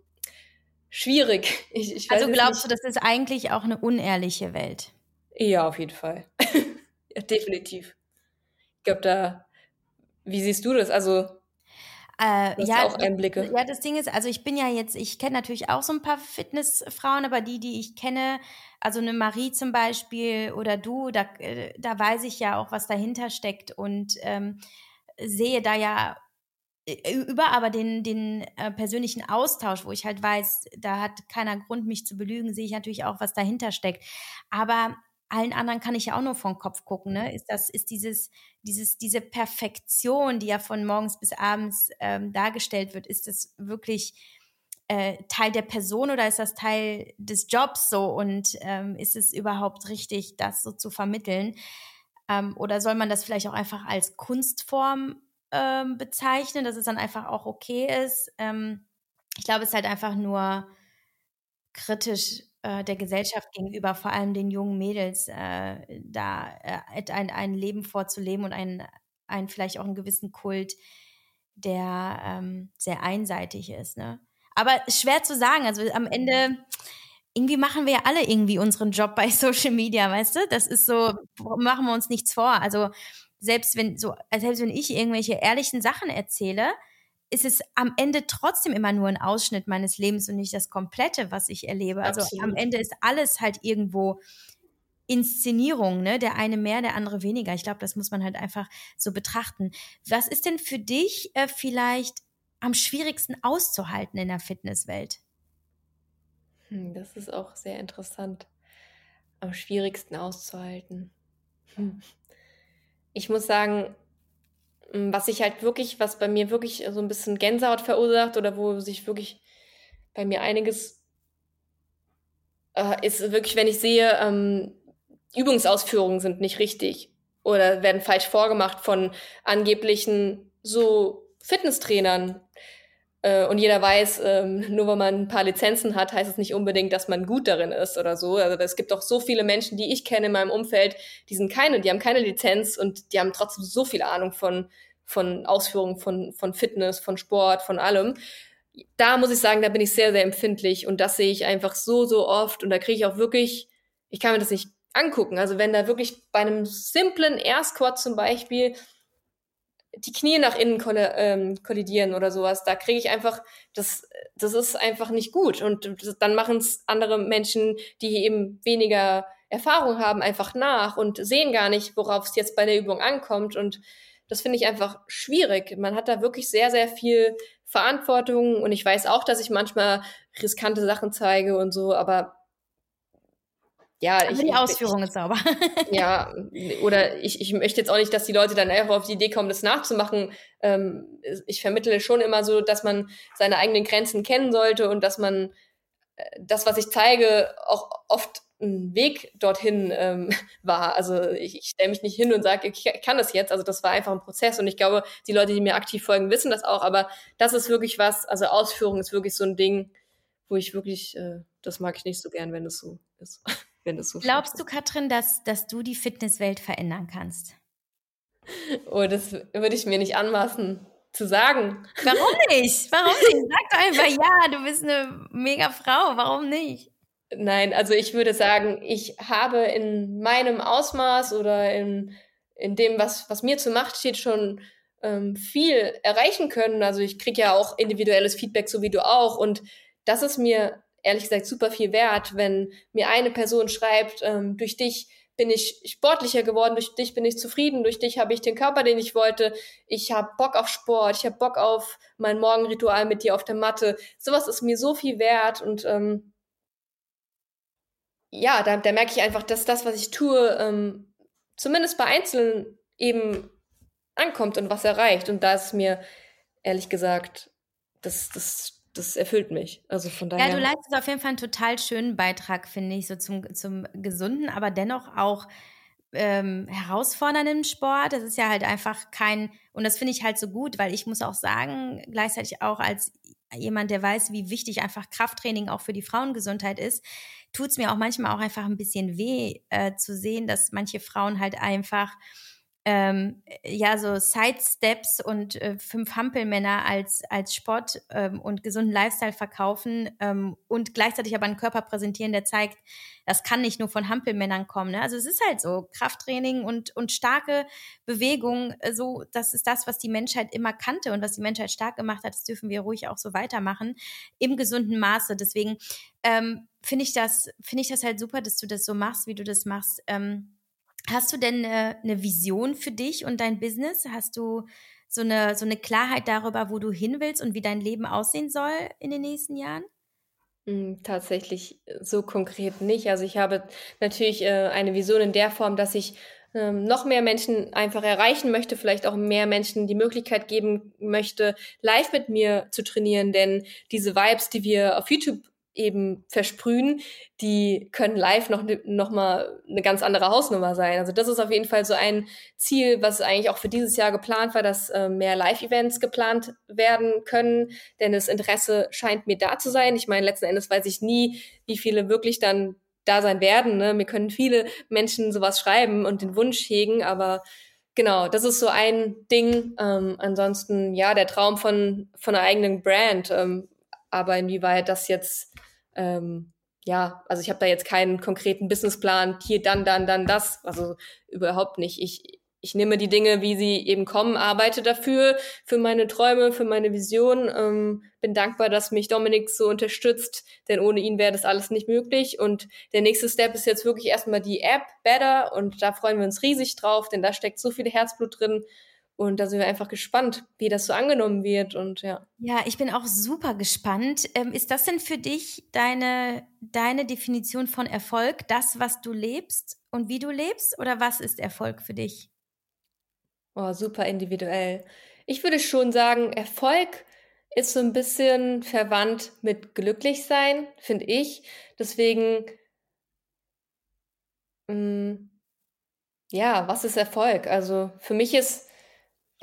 Speaker 2: schwierig. [LAUGHS]
Speaker 1: Ich, ich also glaubst du, das ist eigentlich auch eine unehrliche Welt?
Speaker 2: Ja, auf jeden Fall. [LAUGHS] ja, definitiv. Ich glaube, da, wie siehst du das? Also,
Speaker 1: äh, ja, auch Einblicke. Ja, das Ding ist, also ich bin ja jetzt, ich kenne natürlich auch so ein paar Fitnessfrauen, aber die, die ich kenne, also eine Marie zum Beispiel oder du, da, äh, da weiß ich ja auch, was dahinter steckt und ähm, sehe da ja über aber den, den äh, persönlichen Austausch, wo ich halt weiß, da hat keiner Grund, mich zu belügen, sehe ich natürlich auch, was dahinter steckt. Aber allen anderen kann ich ja auch nur vom Kopf gucken, ne? Ist das, ist dieses, dieses, diese Perfektion, die ja von morgens bis abends ähm, dargestellt wird, ist das wirklich äh, Teil der Person oder ist das Teil des Jobs so und ähm, ist es überhaupt richtig, das so zu vermitteln? Ähm, oder soll man das vielleicht auch einfach als Kunstform ähm, bezeichnen, dass es dann einfach auch okay ist? Ähm, ich glaube, es ist halt einfach nur kritisch äh, der Gesellschaft gegenüber, vor allem den jungen Mädels, äh, da äh, ein, ein Leben vorzuleben und ein, ein vielleicht auch einen gewissen Kult, der ähm, sehr einseitig ist. Ne? Aber schwer zu sagen. Also am Ende irgendwie machen wir ja alle irgendwie unseren Job bei [LAUGHS] Social Media, weißt du? Das ist so, machen wir uns nichts vor. Also selbst wenn so, selbst wenn ich irgendwelche ehrlichen Sachen erzähle, ist es am Ende trotzdem immer nur ein Ausschnitt meines Lebens und nicht das Komplette, was ich erlebe. Also Absolut. am Ende ist alles halt irgendwo Inszenierung, ne? Der eine mehr, der andere weniger. Ich glaube, das muss man halt einfach so betrachten. Was ist denn für dich äh, vielleicht am schwierigsten auszuhalten in der Fitnesswelt?
Speaker 2: Hm, das ist auch sehr interessant. Am schwierigsten auszuhalten. Hm. Ich muss sagen, Mm, was ich halt wirklich, was bei mir wirklich so ein bisschen Gänsehaut verursacht oder wo sich wirklich bei mir einiges äh, ist wirklich, wenn ich sehe, ähm, Übungsausführungen sind nicht richtig oder werden falsch vorgemacht von angeblichen so Fitnesstrainern. Äh, und jeder weiß, ähm, nur weil man ein paar Lizenzen hat, heißt es nicht unbedingt, dass man gut darin ist oder so. Also es gibt auch so viele Menschen, die ich kenne in meinem Umfeld, die sind keine, die haben keine Lizenz und die haben trotzdem so viel Ahnung von von Ausführungen von, von Fitness, von Sport, von allem. Da muss ich sagen, da bin ich sehr, sehr empfindlich und das sehe ich einfach so, so oft und da kriege ich auch wirklich, ich kann mir das nicht angucken. Also wenn da wirklich bei einem simplen Air Squat zum Beispiel die Knie nach innen ähm, kollidieren oder sowas, da kriege ich einfach, das, das ist einfach nicht gut. Und dann machen es andere Menschen, die eben weniger Erfahrung haben, einfach nach und sehen gar nicht, worauf es jetzt bei der Übung ankommt. Und das finde ich einfach schwierig. Man hat da wirklich sehr, sehr viel Verantwortung und ich weiß auch, dass ich manchmal riskante Sachen zeige und so, aber ja,
Speaker 1: aber
Speaker 2: ich,
Speaker 1: die Ausführung ich, ist sauber.
Speaker 2: ja, oder ich, ich möchte jetzt auch nicht, dass die Leute dann einfach auf die Idee kommen, das nachzumachen. Ähm, ich vermittle schon immer so, dass man seine eigenen Grenzen kennen sollte und dass man äh, das, was ich zeige, auch oft ein Weg dorthin ähm, [LAUGHS] war. Also ich, ich stelle mich nicht hin und sage, ich kann das jetzt. Also das war einfach ein Prozess und ich glaube, die Leute, die mir aktiv folgen, wissen das auch. Aber das ist wirklich was, also Ausführung ist wirklich so ein Ding, wo ich wirklich, äh, das mag ich nicht so gern, wenn es so ist. [LAUGHS] wenn es so
Speaker 1: Glaubst du, Katrin, dass, dass du die Fitnesswelt verändern kannst?
Speaker 2: Oh, das würde ich mir nicht anmaßen zu sagen.
Speaker 1: Warum [LAUGHS] nicht? Warum nicht? Sag doch einfach, ja, du bist eine mega Frau. Warum nicht?
Speaker 2: Nein, also ich würde sagen, ich habe in meinem Ausmaß oder in, in dem, was, was mir zur Macht steht, schon ähm, viel erreichen können. Also ich kriege ja auch individuelles Feedback, so wie du auch. Und das ist mir ehrlich gesagt super viel wert, wenn mir eine Person schreibt, ähm, durch dich bin ich sportlicher geworden, durch dich bin ich zufrieden, durch dich habe ich den Körper, den ich wollte, ich habe Bock auf Sport, ich habe Bock auf mein Morgenritual mit dir auf der Matte. Sowas ist mir so viel wert und ähm, ja, da, da merke ich einfach, dass das, was ich tue, ähm, zumindest bei Einzelnen eben ankommt und was erreicht. Und da ist mir, ehrlich gesagt, das, das, das erfüllt mich. Also von daher.
Speaker 1: Ja, du leistest auf jeden Fall einen total schönen Beitrag, finde ich, so zum, zum Gesunden, aber dennoch auch ähm, herausfordernden Sport. Das ist ja halt einfach kein, und das finde ich halt so gut, weil ich muss auch sagen, gleichzeitig auch als jemand, der weiß, wie wichtig einfach Krafttraining auch für die Frauengesundheit ist, tut es mir auch manchmal auch einfach ein bisschen weh äh, zu sehen, dass manche Frauen halt einfach ähm, ja so Sidesteps und äh, fünf Hampelmänner als als Sport ähm, und gesunden Lifestyle verkaufen ähm, und gleichzeitig aber einen Körper präsentieren, der zeigt, das kann nicht nur von Hampelmännern kommen. Ne? Also es ist halt so Krafttraining und und starke Bewegung. Äh, so das ist das, was die Menschheit immer kannte und was die Menschheit stark gemacht hat. Das dürfen wir ruhig auch so weitermachen im gesunden Maße. Deswegen ähm, finde ich das finde ich das halt super, dass du das so machst, wie du das machst. Ähm, Hast du denn eine, eine Vision für dich und dein Business? Hast du so eine, so eine Klarheit darüber, wo du hin willst und wie dein Leben aussehen soll in den nächsten Jahren?
Speaker 2: Hm, tatsächlich so konkret nicht. Also ich habe natürlich äh, eine Vision in der Form, dass ich ähm, noch mehr Menschen einfach erreichen möchte, vielleicht auch mehr Menschen die Möglichkeit geben möchte, live mit mir zu trainieren. Denn diese Vibes, die wir auf YouTube eben versprühen, die können live noch, noch mal eine ganz andere Hausnummer sein. Also das ist auf jeden Fall so ein Ziel, was eigentlich auch für dieses Jahr geplant war, dass äh, mehr Live-Events geplant werden können, denn das Interesse scheint mir da zu sein. Ich meine, letzten Endes weiß ich nie, wie viele wirklich dann da sein werden. Ne? Mir können viele Menschen sowas schreiben und den Wunsch hegen, aber genau, das ist so ein Ding. Ähm, ansonsten, ja, der Traum von, von einer eigenen Brand. Ähm, aber inwieweit das jetzt ähm, ja, also ich habe da jetzt keinen konkreten Businessplan, hier dann, dann, dann das, also überhaupt nicht. Ich, ich nehme die Dinge, wie sie eben kommen, arbeite dafür, für meine Träume, für meine Vision. Ähm, bin dankbar, dass mich Dominik so unterstützt, denn ohne ihn wäre das alles nicht möglich. Und der nächste Step ist jetzt wirklich erstmal die App Better und da freuen wir uns riesig drauf, denn da steckt so viel Herzblut drin. Und da sind wir einfach gespannt, wie das so angenommen wird und ja.
Speaker 1: Ja, ich bin auch super gespannt. Ähm, ist das denn für dich deine, deine Definition von Erfolg, das, was du lebst und wie du lebst? Oder was ist Erfolg für dich?
Speaker 2: Oh, super individuell. Ich würde schon sagen, Erfolg ist so ein bisschen verwandt mit glücklich sein, finde ich. Deswegen, mh, mm, ja, was ist Erfolg? Also für mich ist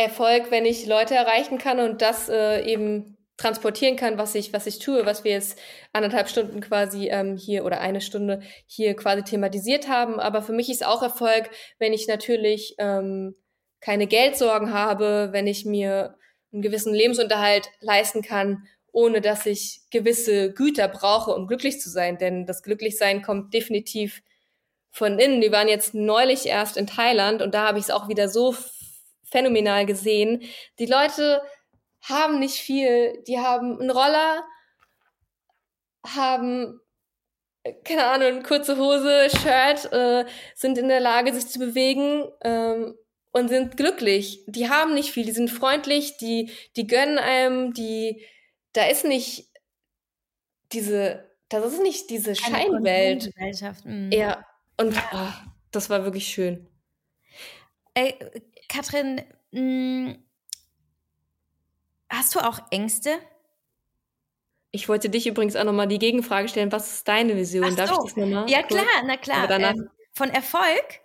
Speaker 2: Erfolg, wenn ich Leute erreichen kann und das äh, eben transportieren kann, was ich, was ich tue, was wir jetzt anderthalb Stunden quasi ähm, hier oder eine Stunde hier quasi thematisiert haben. Aber für mich ist auch Erfolg, wenn ich natürlich ähm, keine Geldsorgen habe, wenn ich mir einen gewissen Lebensunterhalt leisten kann, ohne dass ich gewisse Güter brauche, um glücklich zu sein. Denn das Glücklichsein kommt definitiv von innen. Die waren jetzt neulich erst in Thailand und da habe ich es auch wieder so phänomenal gesehen. Die Leute haben nicht viel. Die haben einen Roller, haben keine Ahnung, kurze Hose, Shirt, äh, sind in der Lage, sich zu bewegen ähm, und sind glücklich. Die haben nicht viel, die sind freundlich, die, die gönnen einem, die, da ist nicht diese, das ist nicht diese Scheinwelt. Mhm. Ja, und oh, das war wirklich schön.
Speaker 1: Ey, Katrin, mh, hm, hast du auch Ängste?
Speaker 2: Ich wollte dich übrigens auch nochmal die Gegenfrage stellen. Was ist deine Vision?
Speaker 1: Ach Darf so. ich das nochmal? Ja, klar, na klar. Ähm, von Erfolg?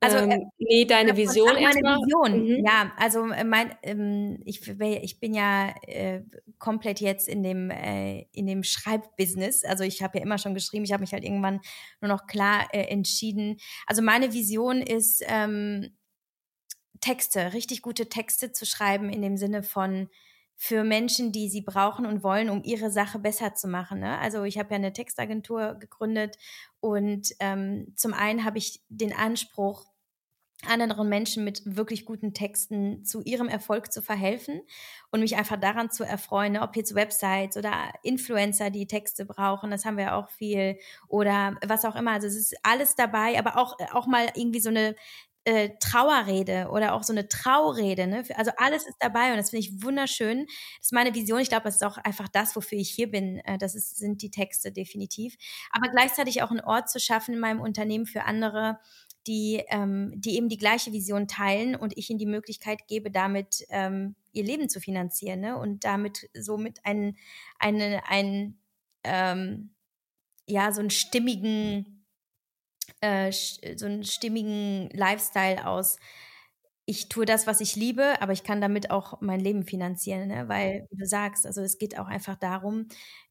Speaker 2: Also, ähm, äh, nee, deine Vision
Speaker 1: ach, meine Vision, mhm. ja. Also, äh, mein, ähm, ich, ich bin ja äh, komplett jetzt in dem, äh, in dem Schreibbusiness. Also, ich habe ja immer schon geschrieben. Ich habe mich halt irgendwann nur noch klar äh, entschieden. Also, meine Vision ist, ähm, Texte, richtig gute Texte zu schreiben in dem Sinne von für Menschen, die sie brauchen und wollen, um ihre Sache besser zu machen. Ne? Also ich habe ja eine Textagentur gegründet und ähm, zum einen habe ich den Anspruch, anderen Menschen mit wirklich guten Texten zu ihrem Erfolg zu verhelfen und mich einfach daran zu erfreuen, ne? ob jetzt Websites oder Influencer, die Texte brauchen, das haben wir auch viel oder was auch immer. Also es ist alles dabei, aber auch auch mal irgendwie so eine äh, Trauerrede oder auch so eine Traurede. Ne? Also alles ist dabei und das finde ich wunderschön. Das ist meine Vision. Ich glaube, das ist auch einfach das, wofür ich hier bin. Äh, das ist, sind die Texte definitiv. Aber gleichzeitig auch einen Ort zu schaffen in meinem Unternehmen für andere, die, ähm, die eben die gleiche Vision teilen und ich ihnen die Möglichkeit gebe, damit ähm, ihr Leben zu finanzieren ne? und damit somit einen, einen, einen ähm, ja, so einen stimmigen äh, so einen stimmigen Lifestyle aus ich tue das, was ich liebe, aber ich kann damit auch mein Leben finanzieren, ne? weil, wie du sagst, also es geht auch einfach darum,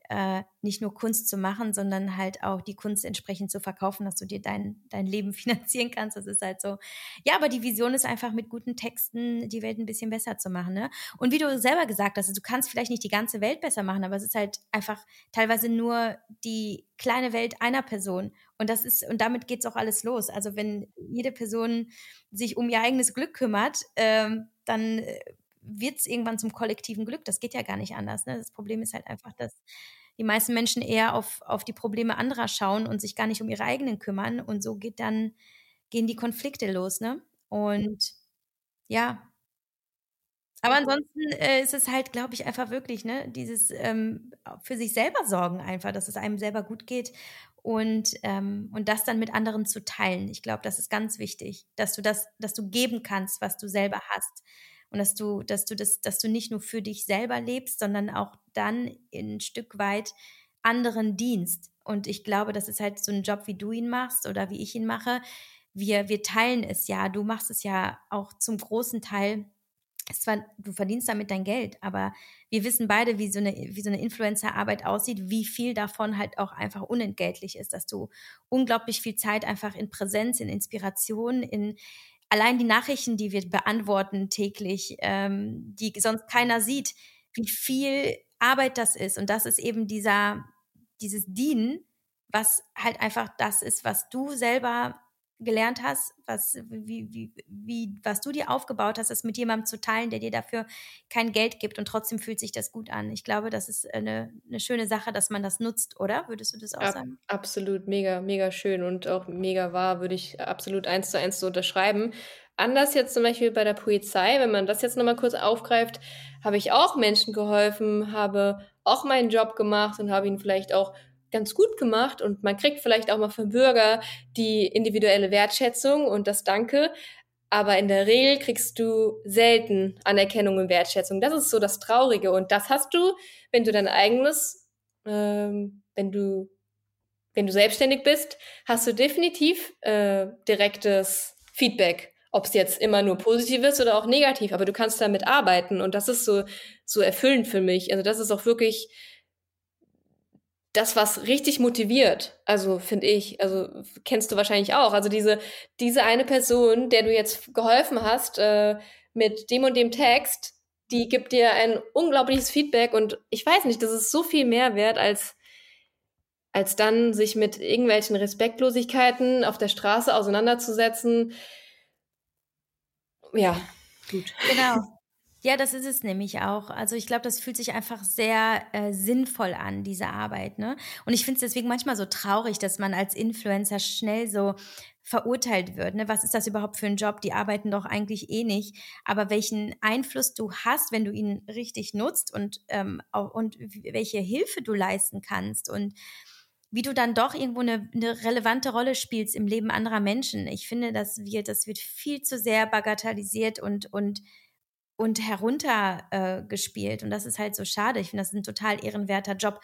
Speaker 1: äh, nicht nur Kunst zu machen, sondern halt auch die Kunst entsprechend zu verkaufen, dass du dir dein, dein Leben [LAUGHS] finanzieren kannst. Das ist halt so. Ja, aber die Vision ist einfach mit guten Texten die Welt ein bisschen besser zu machen. Ne? Und wie du selber gesagt hast, du kannst vielleicht nicht die ganze Welt besser machen, aber es ist halt einfach teilweise nur die kleine Welt einer Person. Und das ist, und damit geht es auch alles los. Also wenn jede Person sich um ihr eigenes Glück kümmert, ähm, dann äh, wird es irgendwann zum kollektiven Glück. Das geht ja gar nicht anders. Ne? Das Problem ist halt einfach, dass die meisten Menschen eher auf, auf die Probleme anderer schauen und sich gar nicht um ihre eigenen kümmern. Und so geht dann, gehen die Konflikte los, ne? Und ja. Aber ansonsten äh, ist es halt, glaube ich, einfach wirklich, ne, dieses ähm, für sich selber sorgen einfach, dass es einem selber gut geht und, ähm, und das dann mit anderen zu teilen. Ich glaube, das ist ganz wichtig, dass du das, dass du geben kannst, was du selber hast und dass du, dass du das, dass du nicht nur für dich selber lebst, sondern auch dann ein Stück weit anderen dienst. Und ich glaube, das ist halt so ein Job, wie du ihn machst oder wie ich ihn mache. Wir, wir teilen es ja. Du machst es ja auch zum großen Teil. Zwar, du verdienst damit dein Geld, aber wir wissen beide, wie so eine, wie so eine Influencer-Arbeit aussieht, wie viel davon halt auch einfach unentgeltlich ist, dass du unglaublich viel Zeit einfach in Präsenz, in Inspiration, in, allein die Nachrichten, die wir beantworten täglich, ähm, die sonst keiner sieht, wie viel Arbeit das ist. Und das ist eben dieser, dieses Dienen, was halt einfach das ist, was du selber gelernt hast, was, wie, wie, wie, was du dir aufgebaut hast, das mit jemandem zu teilen, der dir dafür kein Geld gibt und trotzdem fühlt sich das gut an. Ich glaube, das ist eine, eine schöne Sache, dass man das nutzt, oder? Würdest du das auch Ab, sagen?
Speaker 2: Absolut, mega, mega schön und auch mega wahr, würde ich absolut eins zu eins so unterschreiben. Anders jetzt zum Beispiel bei der Polizei, wenn man das jetzt nochmal kurz aufgreift, habe ich auch Menschen geholfen, habe auch meinen Job gemacht und habe ihn vielleicht auch ganz gut gemacht und man kriegt vielleicht auch mal vom Bürger die individuelle Wertschätzung und das Danke, aber in der Regel kriegst du selten Anerkennung und Wertschätzung. Das ist so das Traurige und das hast du, wenn du dein eigenes, ähm, wenn du wenn du selbstständig bist, hast du definitiv äh, direktes Feedback, ob es jetzt immer nur positiv ist oder auch negativ, aber du kannst damit arbeiten und das ist so so erfüllend für mich. Also das ist auch wirklich das, was richtig motiviert, also finde ich, also kennst du wahrscheinlich auch, also diese, diese eine Person, der du jetzt geholfen hast äh, mit dem und dem Text, die gibt dir ein unglaubliches Feedback und ich weiß nicht, das ist so viel mehr wert als als dann sich mit irgendwelchen Respektlosigkeiten auf der Straße auseinanderzusetzen. Ja,
Speaker 1: gut. Genau. Ja, das ist es nämlich auch. Also ich glaube, das fühlt sich einfach sehr äh, sinnvoll an, diese Arbeit. Ne? Und ich finde es deswegen manchmal so traurig, dass man als Influencer schnell so verurteilt wird. Ne? Was ist das überhaupt für ein Job? Die arbeiten doch eigentlich eh nicht. Aber welchen Einfluss du hast, wenn du ihn richtig nutzt und, ähm, und welche Hilfe du leisten kannst und wie du dann doch irgendwo eine, eine, relevante Rolle spielst im Leben anderer Menschen. Ich finde, dass wir, das wird viel zu sehr bagatellisiert und, und und heruntergespielt. Äh, und das ist halt so schade. Ich finde, das ist ein total ehrenwerter Job.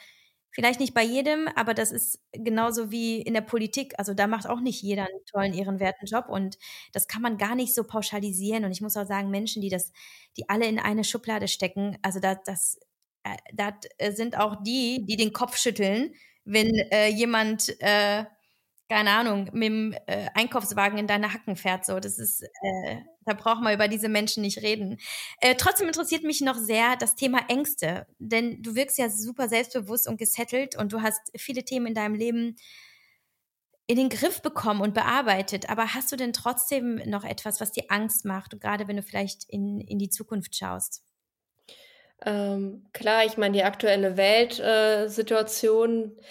Speaker 1: Vielleicht nicht bei jedem, aber das ist genauso wie in der Politik. Also da macht auch nicht jeder einen tollen, ehrenwerten Job. Und das kann man gar nicht so pauschalisieren. Und ich muss auch sagen, Menschen, die das, die alle in eine Schublade stecken, also da, das, äh, das äh, sind auch die, die den Kopf schütteln, wenn äh, jemand äh, keine Ahnung, mit dem äh, Einkaufswagen in deine Hacken fährt. So, das ist, äh, da braucht man über diese Menschen nicht reden. Äh, trotzdem interessiert mich noch sehr das Thema Ängste, denn du wirkst ja super selbstbewusst und gesettelt und du hast viele Themen in deinem Leben in den Griff bekommen und bearbeitet. Aber hast du denn trotzdem noch etwas, was dir Angst macht, gerade wenn du vielleicht in, in die Zukunft schaust?
Speaker 2: Ähm, klar, ich meine, die aktuelle Weltsituation äh,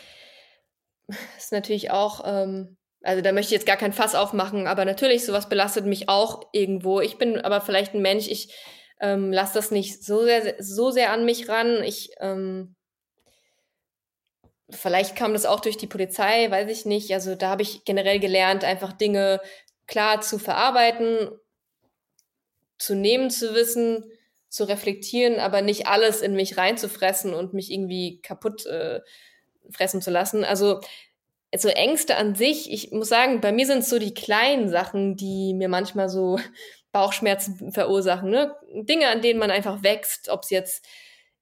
Speaker 2: ist natürlich auch, ähm, also da möchte ich jetzt gar kein Fass aufmachen, aber natürlich, sowas belastet mich auch irgendwo. Ich bin aber vielleicht ein Mensch, ich ähm, lasse das nicht so sehr, so sehr an mich ran. Ich, ähm, vielleicht kam das auch durch die Polizei, weiß ich nicht. Also da habe ich generell gelernt, einfach Dinge klar zu verarbeiten, zu nehmen zu wissen, zu reflektieren, aber nicht alles in mich reinzufressen und mich irgendwie kaputt äh, fressen zu lassen. Also so Ängste an sich, ich muss sagen, bei mir sind es so die kleinen Sachen, die mir manchmal so [LAUGHS] Bauchschmerzen verursachen. Ne? Dinge, an denen man einfach wächst, ob es jetzt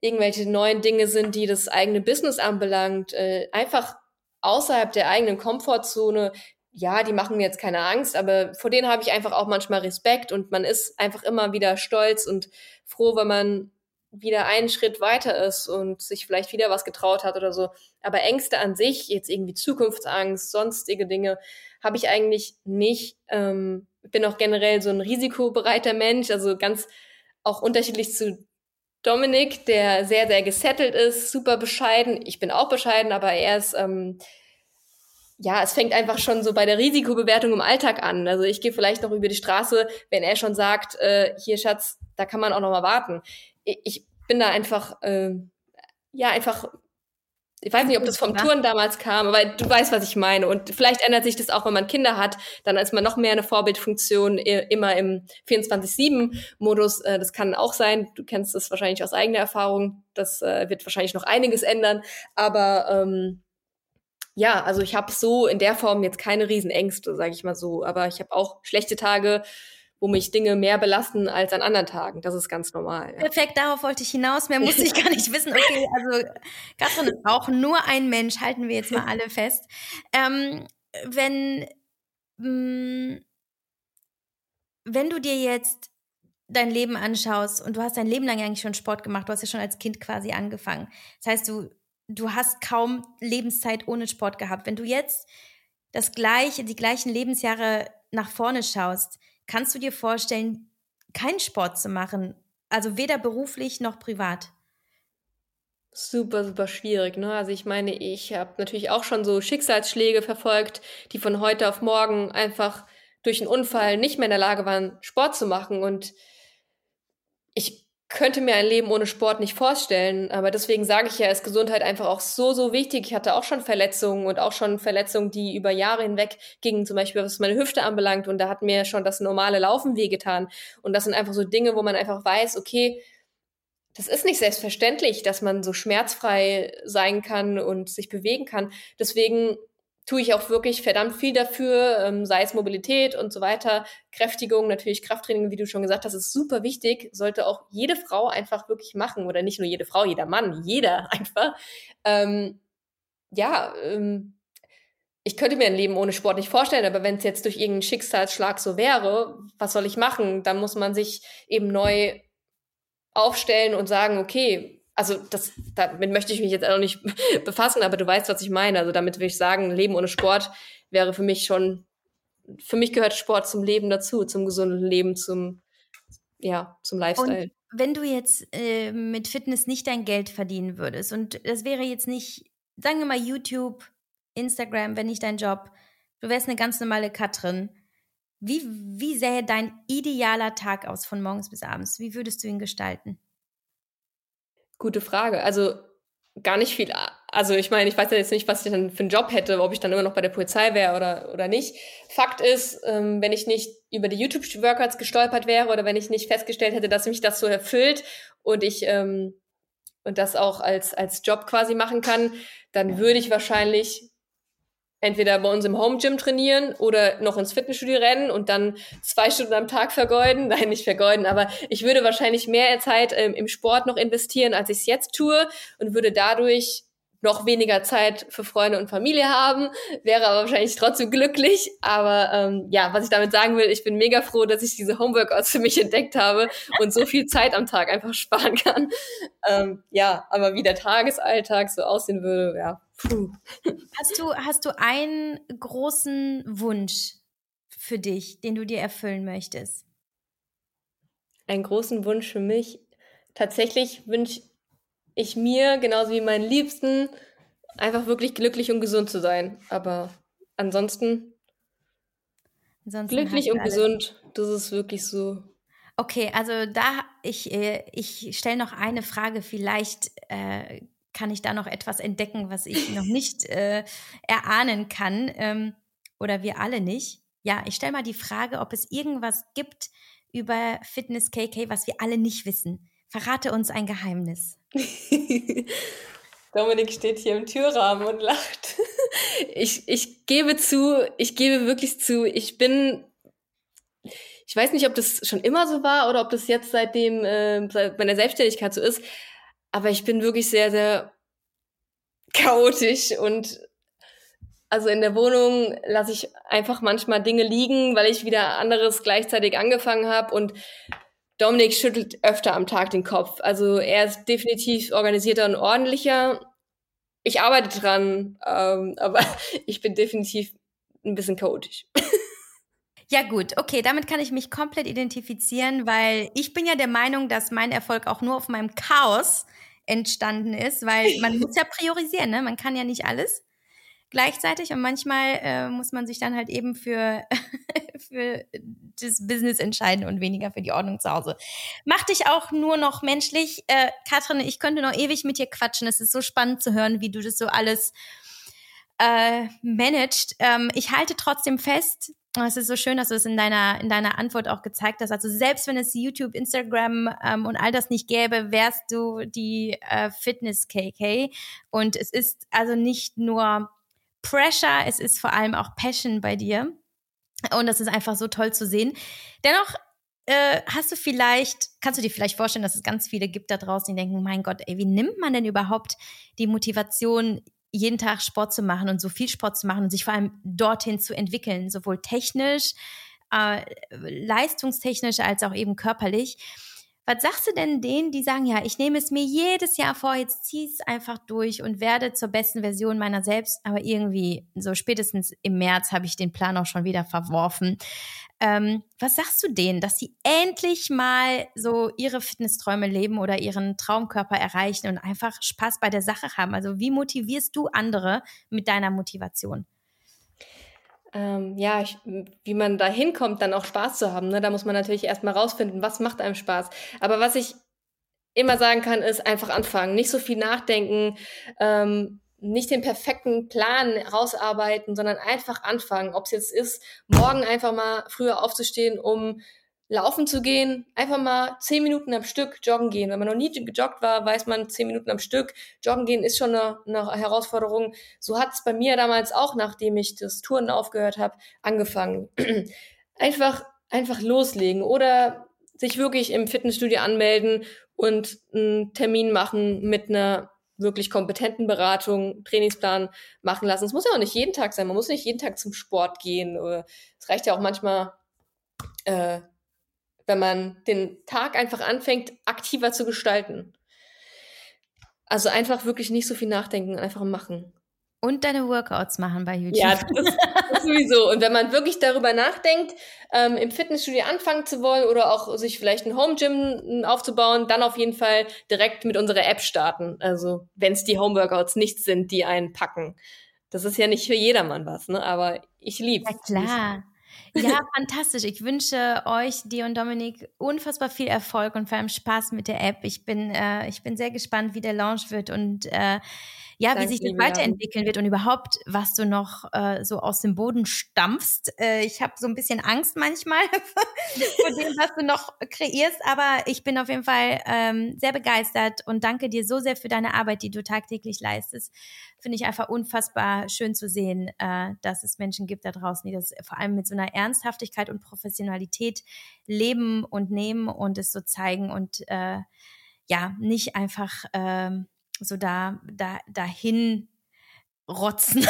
Speaker 2: irgendwelche neuen Dinge sind, die das eigene Business anbelangt, äh, einfach außerhalb der eigenen Komfortzone. Ja, die machen mir jetzt keine Angst, aber vor denen habe ich einfach auch manchmal Respekt und man ist einfach immer wieder stolz und froh, wenn man wieder einen Schritt weiter ist und sich vielleicht wieder was getraut hat oder so. Aber Ängste an sich, jetzt irgendwie Zukunftsangst, sonstige Dinge, habe ich eigentlich nicht. Ähm, bin auch generell so ein risikobereiter Mensch, also ganz auch unterschiedlich zu Dominik, der sehr, sehr gesettelt ist, super bescheiden. Ich bin auch bescheiden, aber er ist, ähm, ja, es fängt einfach schon so bei der Risikobewertung im Alltag an. Also ich gehe vielleicht noch über die Straße, wenn er schon sagt, äh, hier Schatz, da kann man auch noch mal warten ich bin da einfach, äh, ja, einfach, ich weiß nicht, ob das vom Touren damals kam, aber du weißt, was ich meine. Und vielleicht ändert sich das auch, wenn man Kinder hat, dann ist man noch mehr eine Vorbildfunktion immer im 24-7-Modus. Äh, das kann auch sein. Du kennst das wahrscheinlich aus eigener Erfahrung. Das äh, wird wahrscheinlich noch einiges ändern. Aber ähm, ja, also ich habe so in der Form jetzt keine Riesenängste, sage ich mal so. Aber ich habe auch schlechte Tage, wo mich Dinge mehr belasten als an anderen Tagen. Das ist ganz normal.
Speaker 1: Ja. Perfekt, darauf wollte ich hinaus. Mehr musste ich gar nicht [LAUGHS] wissen. Okay, also Katrin ist auch nur ein Mensch, halten wir jetzt mal alle fest. Ähm, wenn, mh, mm, wenn du dir jetzt dein Leben anschaust und du hast dein Leben lang eigentlich schon Sport gemacht, du hast ja schon als Kind quasi angefangen. Das heißt, du, du hast kaum Lebenszeit ohne Sport gehabt. Wenn du jetzt das gleiche, die gleichen Lebensjahre nach vorne schaust, Kannst du dir vorstellen, keinen Sport zu machen? Also weder beruflich noch privat?
Speaker 2: Super, super schwierig. Ne? Also ich meine, ich habe natürlich auch schon so Schicksalsschläge verfolgt, die von heute auf morgen einfach durch einen Unfall nicht mehr in der Lage waren, Sport zu machen. Und ich könnte mir ein Leben ohne Sport nicht vorstellen. Aber deswegen sage ich ja, ist Gesundheit einfach auch so, so wichtig. Ich hatte auch schon Verletzungen und auch schon Verletzungen, die über Jahre hinweg gingen, zum Beispiel was meine Hüfte anbelangt. Und da hat mir schon das normale Laufen wehgetan. Und das sind einfach so Dinge, wo man einfach weiß, okay, das ist nicht selbstverständlich, dass man so schmerzfrei sein kann und sich bewegen kann. Deswegen tue ich auch wirklich verdammt viel dafür, ähm, sei es Mobilität und so weiter, Kräftigung, natürlich Krafttraining, wie du schon gesagt hast, ist super wichtig, sollte auch jede Frau einfach wirklich machen oder nicht nur jede Frau, jeder Mann, jeder [LAUGHS] einfach. Ähm, ja, ähm, ich könnte mir ein Leben ohne Sport nicht vorstellen, aber wenn es jetzt durch irgendeinen Schicksalsschlag so wäre, was soll ich machen? Dann muss man sich eben neu aufstellen und sagen, okay, also das, damit möchte ich mich jetzt auch nicht [LAUGHS] befassen, aber du weißt, was ich meine. Also damit will ich sagen, Leben ohne Sport wäre für mich schon, für mich gehört Sport zum Leben dazu, zum gesunden Leben, zum, ja, zum Lifestyle.
Speaker 1: Und wenn du jetzt äh, mit Fitness nicht dein Geld verdienen würdest und das wäre jetzt nicht, sagen wir mal YouTube, Instagram, wenn nicht dein Job, du wärst eine ganz normale Katrin. Wie, wie sähe dein idealer Tag aus von morgens bis abends? Wie würdest du ihn gestalten?
Speaker 2: Gute Frage. Also gar nicht viel. Also ich meine, ich weiß ja jetzt nicht, was ich dann für einen Job hätte, ob ich dann immer noch bei der Polizei wäre oder, oder nicht. Fakt ist, ähm, wenn ich nicht über die YouTube-Workouts gestolpert wäre oder wenn ich nicht festgestellt hätte, dass mich das so erfüllt und ich ähm, und das auch als, als Job quasi machen kann, dann würde ich wahrscheinlich entweder bei uns im Home Gym trainieren oder noch ins Fitnessstudio rennen und dann zwei Stunden am Tag vergeuden. [LAUGHS] Nein, nicht vergeuden, aber ich würde wahrscheinlich mehr Zeit ähm, im Sport noch investieren, als ich es jetzt tue und würde dadurch noch weniger Zeit für Freunde und Familie haben, wäre aber wahrscheinlich trotzdem glücklich. Aber ähm, ja, was ich damit sagen will, ich bin mega froh, dass ich diese Homeworkouts [LAUGHS] für mich entdeckt habe und so viel Zeit am Tag einfach sparen kann. Ähm, ja, aber wie der Tagesalltag so aussehen würde, ja, Puh.
Speaker 1: Hast du, hast du einen großen Wunsch für dich, den du dir erfüllen möchtest?
Speaker 2: Einen großen Wunsch für mich. Tatsächlich wünsche ich mir, genauso wie meinen Liebsten, einfach wirklich glücklich und gesund zu sein. Aber ansonsten, ansonsten glücklich und gesund, das ist wirklich so.
Speaker 1: Okay, also da, ich, äh, ich stelle noch eine Frage, vielleicht äh, kann ich da noch etwas entdecken, was ich noch [LAUGHS] nicht äh, erahnen kann ähm, oder wir alle nicht. Ja, ich stelle mal die Frage, ob es irgendwas gibt über Fitness KK, was wir alle nicht wissen. Verrate uns ein Geheimnis. [LAUGHS]
Speaker 2: Dominik steht hier im Türrahmen und lacht. [LAUGHS] Ich, ich gebe zu, ich gebe wirklich zu, ich bin, ich weiß nicht, ob das schon immer so war oder ob das jetzt seitdem, äh, seit meiner Selbstständigkeit so ist, aber ich bin wirklich sehr, sehr chaotisch und also in der Wohnung lasse ich einfach manchmal Dinge liegen, weil ich wieder anderes gleichzeitig angefangen habe und Dominik schüttelt öfter am Tag den Kopf. Also er ist definitiv organisierter und ordentlicher. Ich arbeite dran, ähm, [LAUGHS] aber ich bin definitiv ein bisschen chaotisch. [LAUGHS]
Speaker 1: Ja gut, okay, damit kann ich mich komplett identifizieren, weil ich bin ja der Meinung, dass mein Erfolg auch nur auf meinem Chaos entstanden ist, weil man [LAUGHS] muss ja priorisieren, ne? Man kann ja nicht alles gleichzeitig und manchmal äh, muss man sich dann halt eben für, [LAUGHS] für das Business entscheiden und weniger für die Ordnung zu Hause. Mach dich auch nur noch menschlich. Äh, Katrin, ich könnte noch ewig mit dir quatschen. Es ist so spannend zu hören, wie du das so alles äh, managst. Ähm, ich halte trotzdem fest, es ist so schön, dass du es in deiner, in deiner Antwort auch gezeigt hast. Also selbst wenn es YouTube, Instagram ähm, und all das nicht gäbe, wärst du die äh, Fitness-KK. Und es ist also nicht nur Pressure, es ist vor allem auch Passion bei dir. Und das ist einfach so toll zu sehen. Dennoch äh, hast du vielleicht, kannst du dir vielleicht vorstellen, dass es ganz viele gibt da draußen, die denken, mein Gott, ey, wie nimmt man denn überhaupt die Motivation, jeden Tag Sport zu machen und so viel Sport zu machen und sich vor allem dorthin zu entwickeln, sowohl technisch, äh, leistungstechnisch als auch eben körperlich. Was sagst du denn denen, die sagen, ja, ich nehme es mir jedes Jahr vor, jetzt ziehe es einfach durch und werde zur besten Version meiner selbst, aber irgendwie so spätestens im März habe ich den Plan auch schon wieder verworfen. Ähm, was sagst du denen, dass sie endlich mal so ihre Fitnessträume leben oder ihren Traumkörper erreichen und einfach Spaß bei der Sache haben? Also wie motivierst du andere mit deiner Motivation?
Speaker 2: Ähm, ja, ich, wie man da hinkommt, dann auch Spaß zu haben. Ne? Da muss man natürlich erstmal rausfinden, was macht einem Spaß. Aber was ich immer sagen kann, ist einfach anfangen. Nicht so viel nachdenken, ähm, nicht den perfekten Plan rausarbeiten, sondern einfach anfangen. Ob es jetzt ist, morgen einfach mal früher aufzustehen, um laufen zu gehen, einfach mal zehn Minuten am Stück joggen gehen. Wenn man noch nie gejoggt war, weiß man, zehn Minuten am Stück joggen gehen ist schon eine, eine Herausforderung. So hat es bei mir damals auch, nachdem ich das Touren aufgehört habe, angefangen. [CLEARS THROAT] einfach, einfach loslegen oder sich wirklich im Fitnessstudio anmelden und einen Termin machen mit einer wirklich kompetenten Beratung, Trainingsplan machen lassen. Es muss ja auch nicht jeden Tag sein. Man muss nicht jeden Tag zum Sport gehen. Es reicht ja auch manchmal, äh, wenn man den Tag einfach anfängt, aktiver zu gestalten. Also einfach wirklich nicht so viel nachdenken, einfach machen.
Speaker 1: Und deine Workouts machen bei YouTube.
Speaker 2: Ja, das, das sowieso. Und wenn man wirklich darüber nachdenkt, ähm, im Fitnessstudio anfangen zu wollen oder auch sich vielleicht ein Home Gym aufzubauen, dann auf jeden Fall direkt mit unserer App starten. Also wenn es die Home Workouts nicht sind, die einen packen. Das ist ja nicht für jedermann was, ne? Aber ich liebe
Speaker 1: es. Ja, klar. Ja, [LAUGHS] fantastisch. Ich wünsche euch, dir und Dominik, unfassbar viel Erfolg und vor allem Spaß mit der App. Ich bin, äh, ich bin sehr gespannt, wie der Launch wird und äh, ja, Danke, wie sich das weiterentwickeln wird und überhaupt, was du noch äh, so aus dem Boden stampfst. Äh, ich habe so ein bisschen Angst manchmal [LAUGHS] vor dem, was du noch kreierst, aber ich bin auf jeden Fall ähm, sehr begeistert und danke dir so sehr für deine Arbeit, die du tagtäglich leistest. Finde ich einfach unfassbar schön zu sehen, äh, dass es Menschen gibt da draußen, die das vor allem mit so einer Ernsthaftigkeit und Professionalität leben und nehmen und es so zeigen und äh, ja, nicht einfach ähm, so da, da dahin rotzen.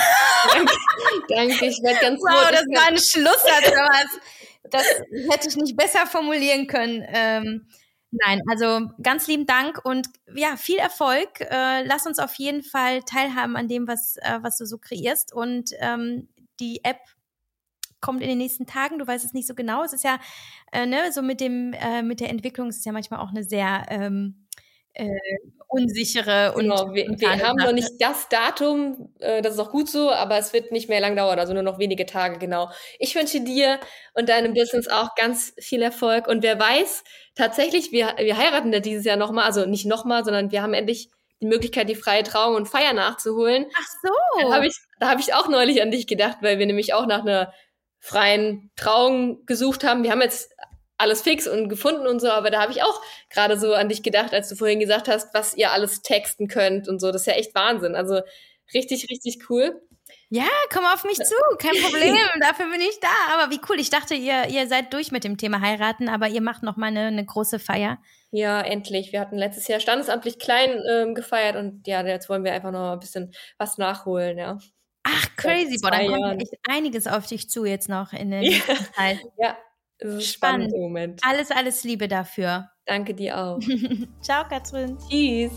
Speaker 2: Danke, [LAUGHS] danke ich werde ganz
Speaker 1: Wow, das war ein Schlusssatz, aber das hätte ich nicht besser formulieren können. Ähm, nein, also ganz lieben Dank und ja, viel Erfolg. Äh, lass uns auf jeden Fall teilhaben an dem, was, äh, was du so kreierst. Und ähm, die App kommt in den nächsten Tagen. Du weißt es nicht so genau. Es ist ja, äh, ne, so mit dem, äh, mit der Entwicklung, es ist ja manchmal auch eine sehr ähm, äh, unsichere und.
Speaker 2: Genau, wir, wir haben noch nicht das Datum, äh, das ist auch gut so, aber es wird nicht mehr lang dauern, also nur noch wenige Tage, genau. Ich wünsche dir und deinem Business auch ganz viel Erfolg und wer weiß, tatsächlich, wir, wir heiraten ja dieses Jahr nochmal, also nicht nochmal, sondern wir haben endlich die Möglichkeit, die freie Trauung und Feier nachzuholen.
Speaker 1: Ach so.
Speaker 2: Da habe ich, da hab ich auch neulich an dich gedacht, weil wir nämlich auch nach einer freien Trauung gesucht haben. Wir haben jetzt alles fix und gefunden und so, aber da habe ich auch gerade so an dich gedacht, als du vorhin gesagt hast, was ihr alles texten könnt und so. Das ist ja echt Wahnsinn. Also richtig, richtig cool.
Speaker 1: Ja, komm auf mich zu, kein Problem, [LAUGHS] dafür bin ich da. Aber wie cool, ich dachte, ihr, ihr seid durch mit dem Thema heiraten, aber ihr macht noch mal eine, eine große Feier.
Speaker 2: Ja, endlich. Wir hatten letztes Jahr standesamtlich klein ähm, gefeiert und ja, jetzt wollen wir einfach noch ein bisschen was nachholen, ja.
Speaker 1: Ach, crazy, boah, dann kommt echt einiges auf dich zu jetzt noch in der ja. Zeit. [LAUGHS]
Speaker 2: Ja, spannend im Moment.
Speaker 1: Alles, alles Liebe dafür.
Speaker 2: Danke dir auch. [LAUGHS]
Speaker 1: Ciao, Katrin.
Speaker 2: Tschüss.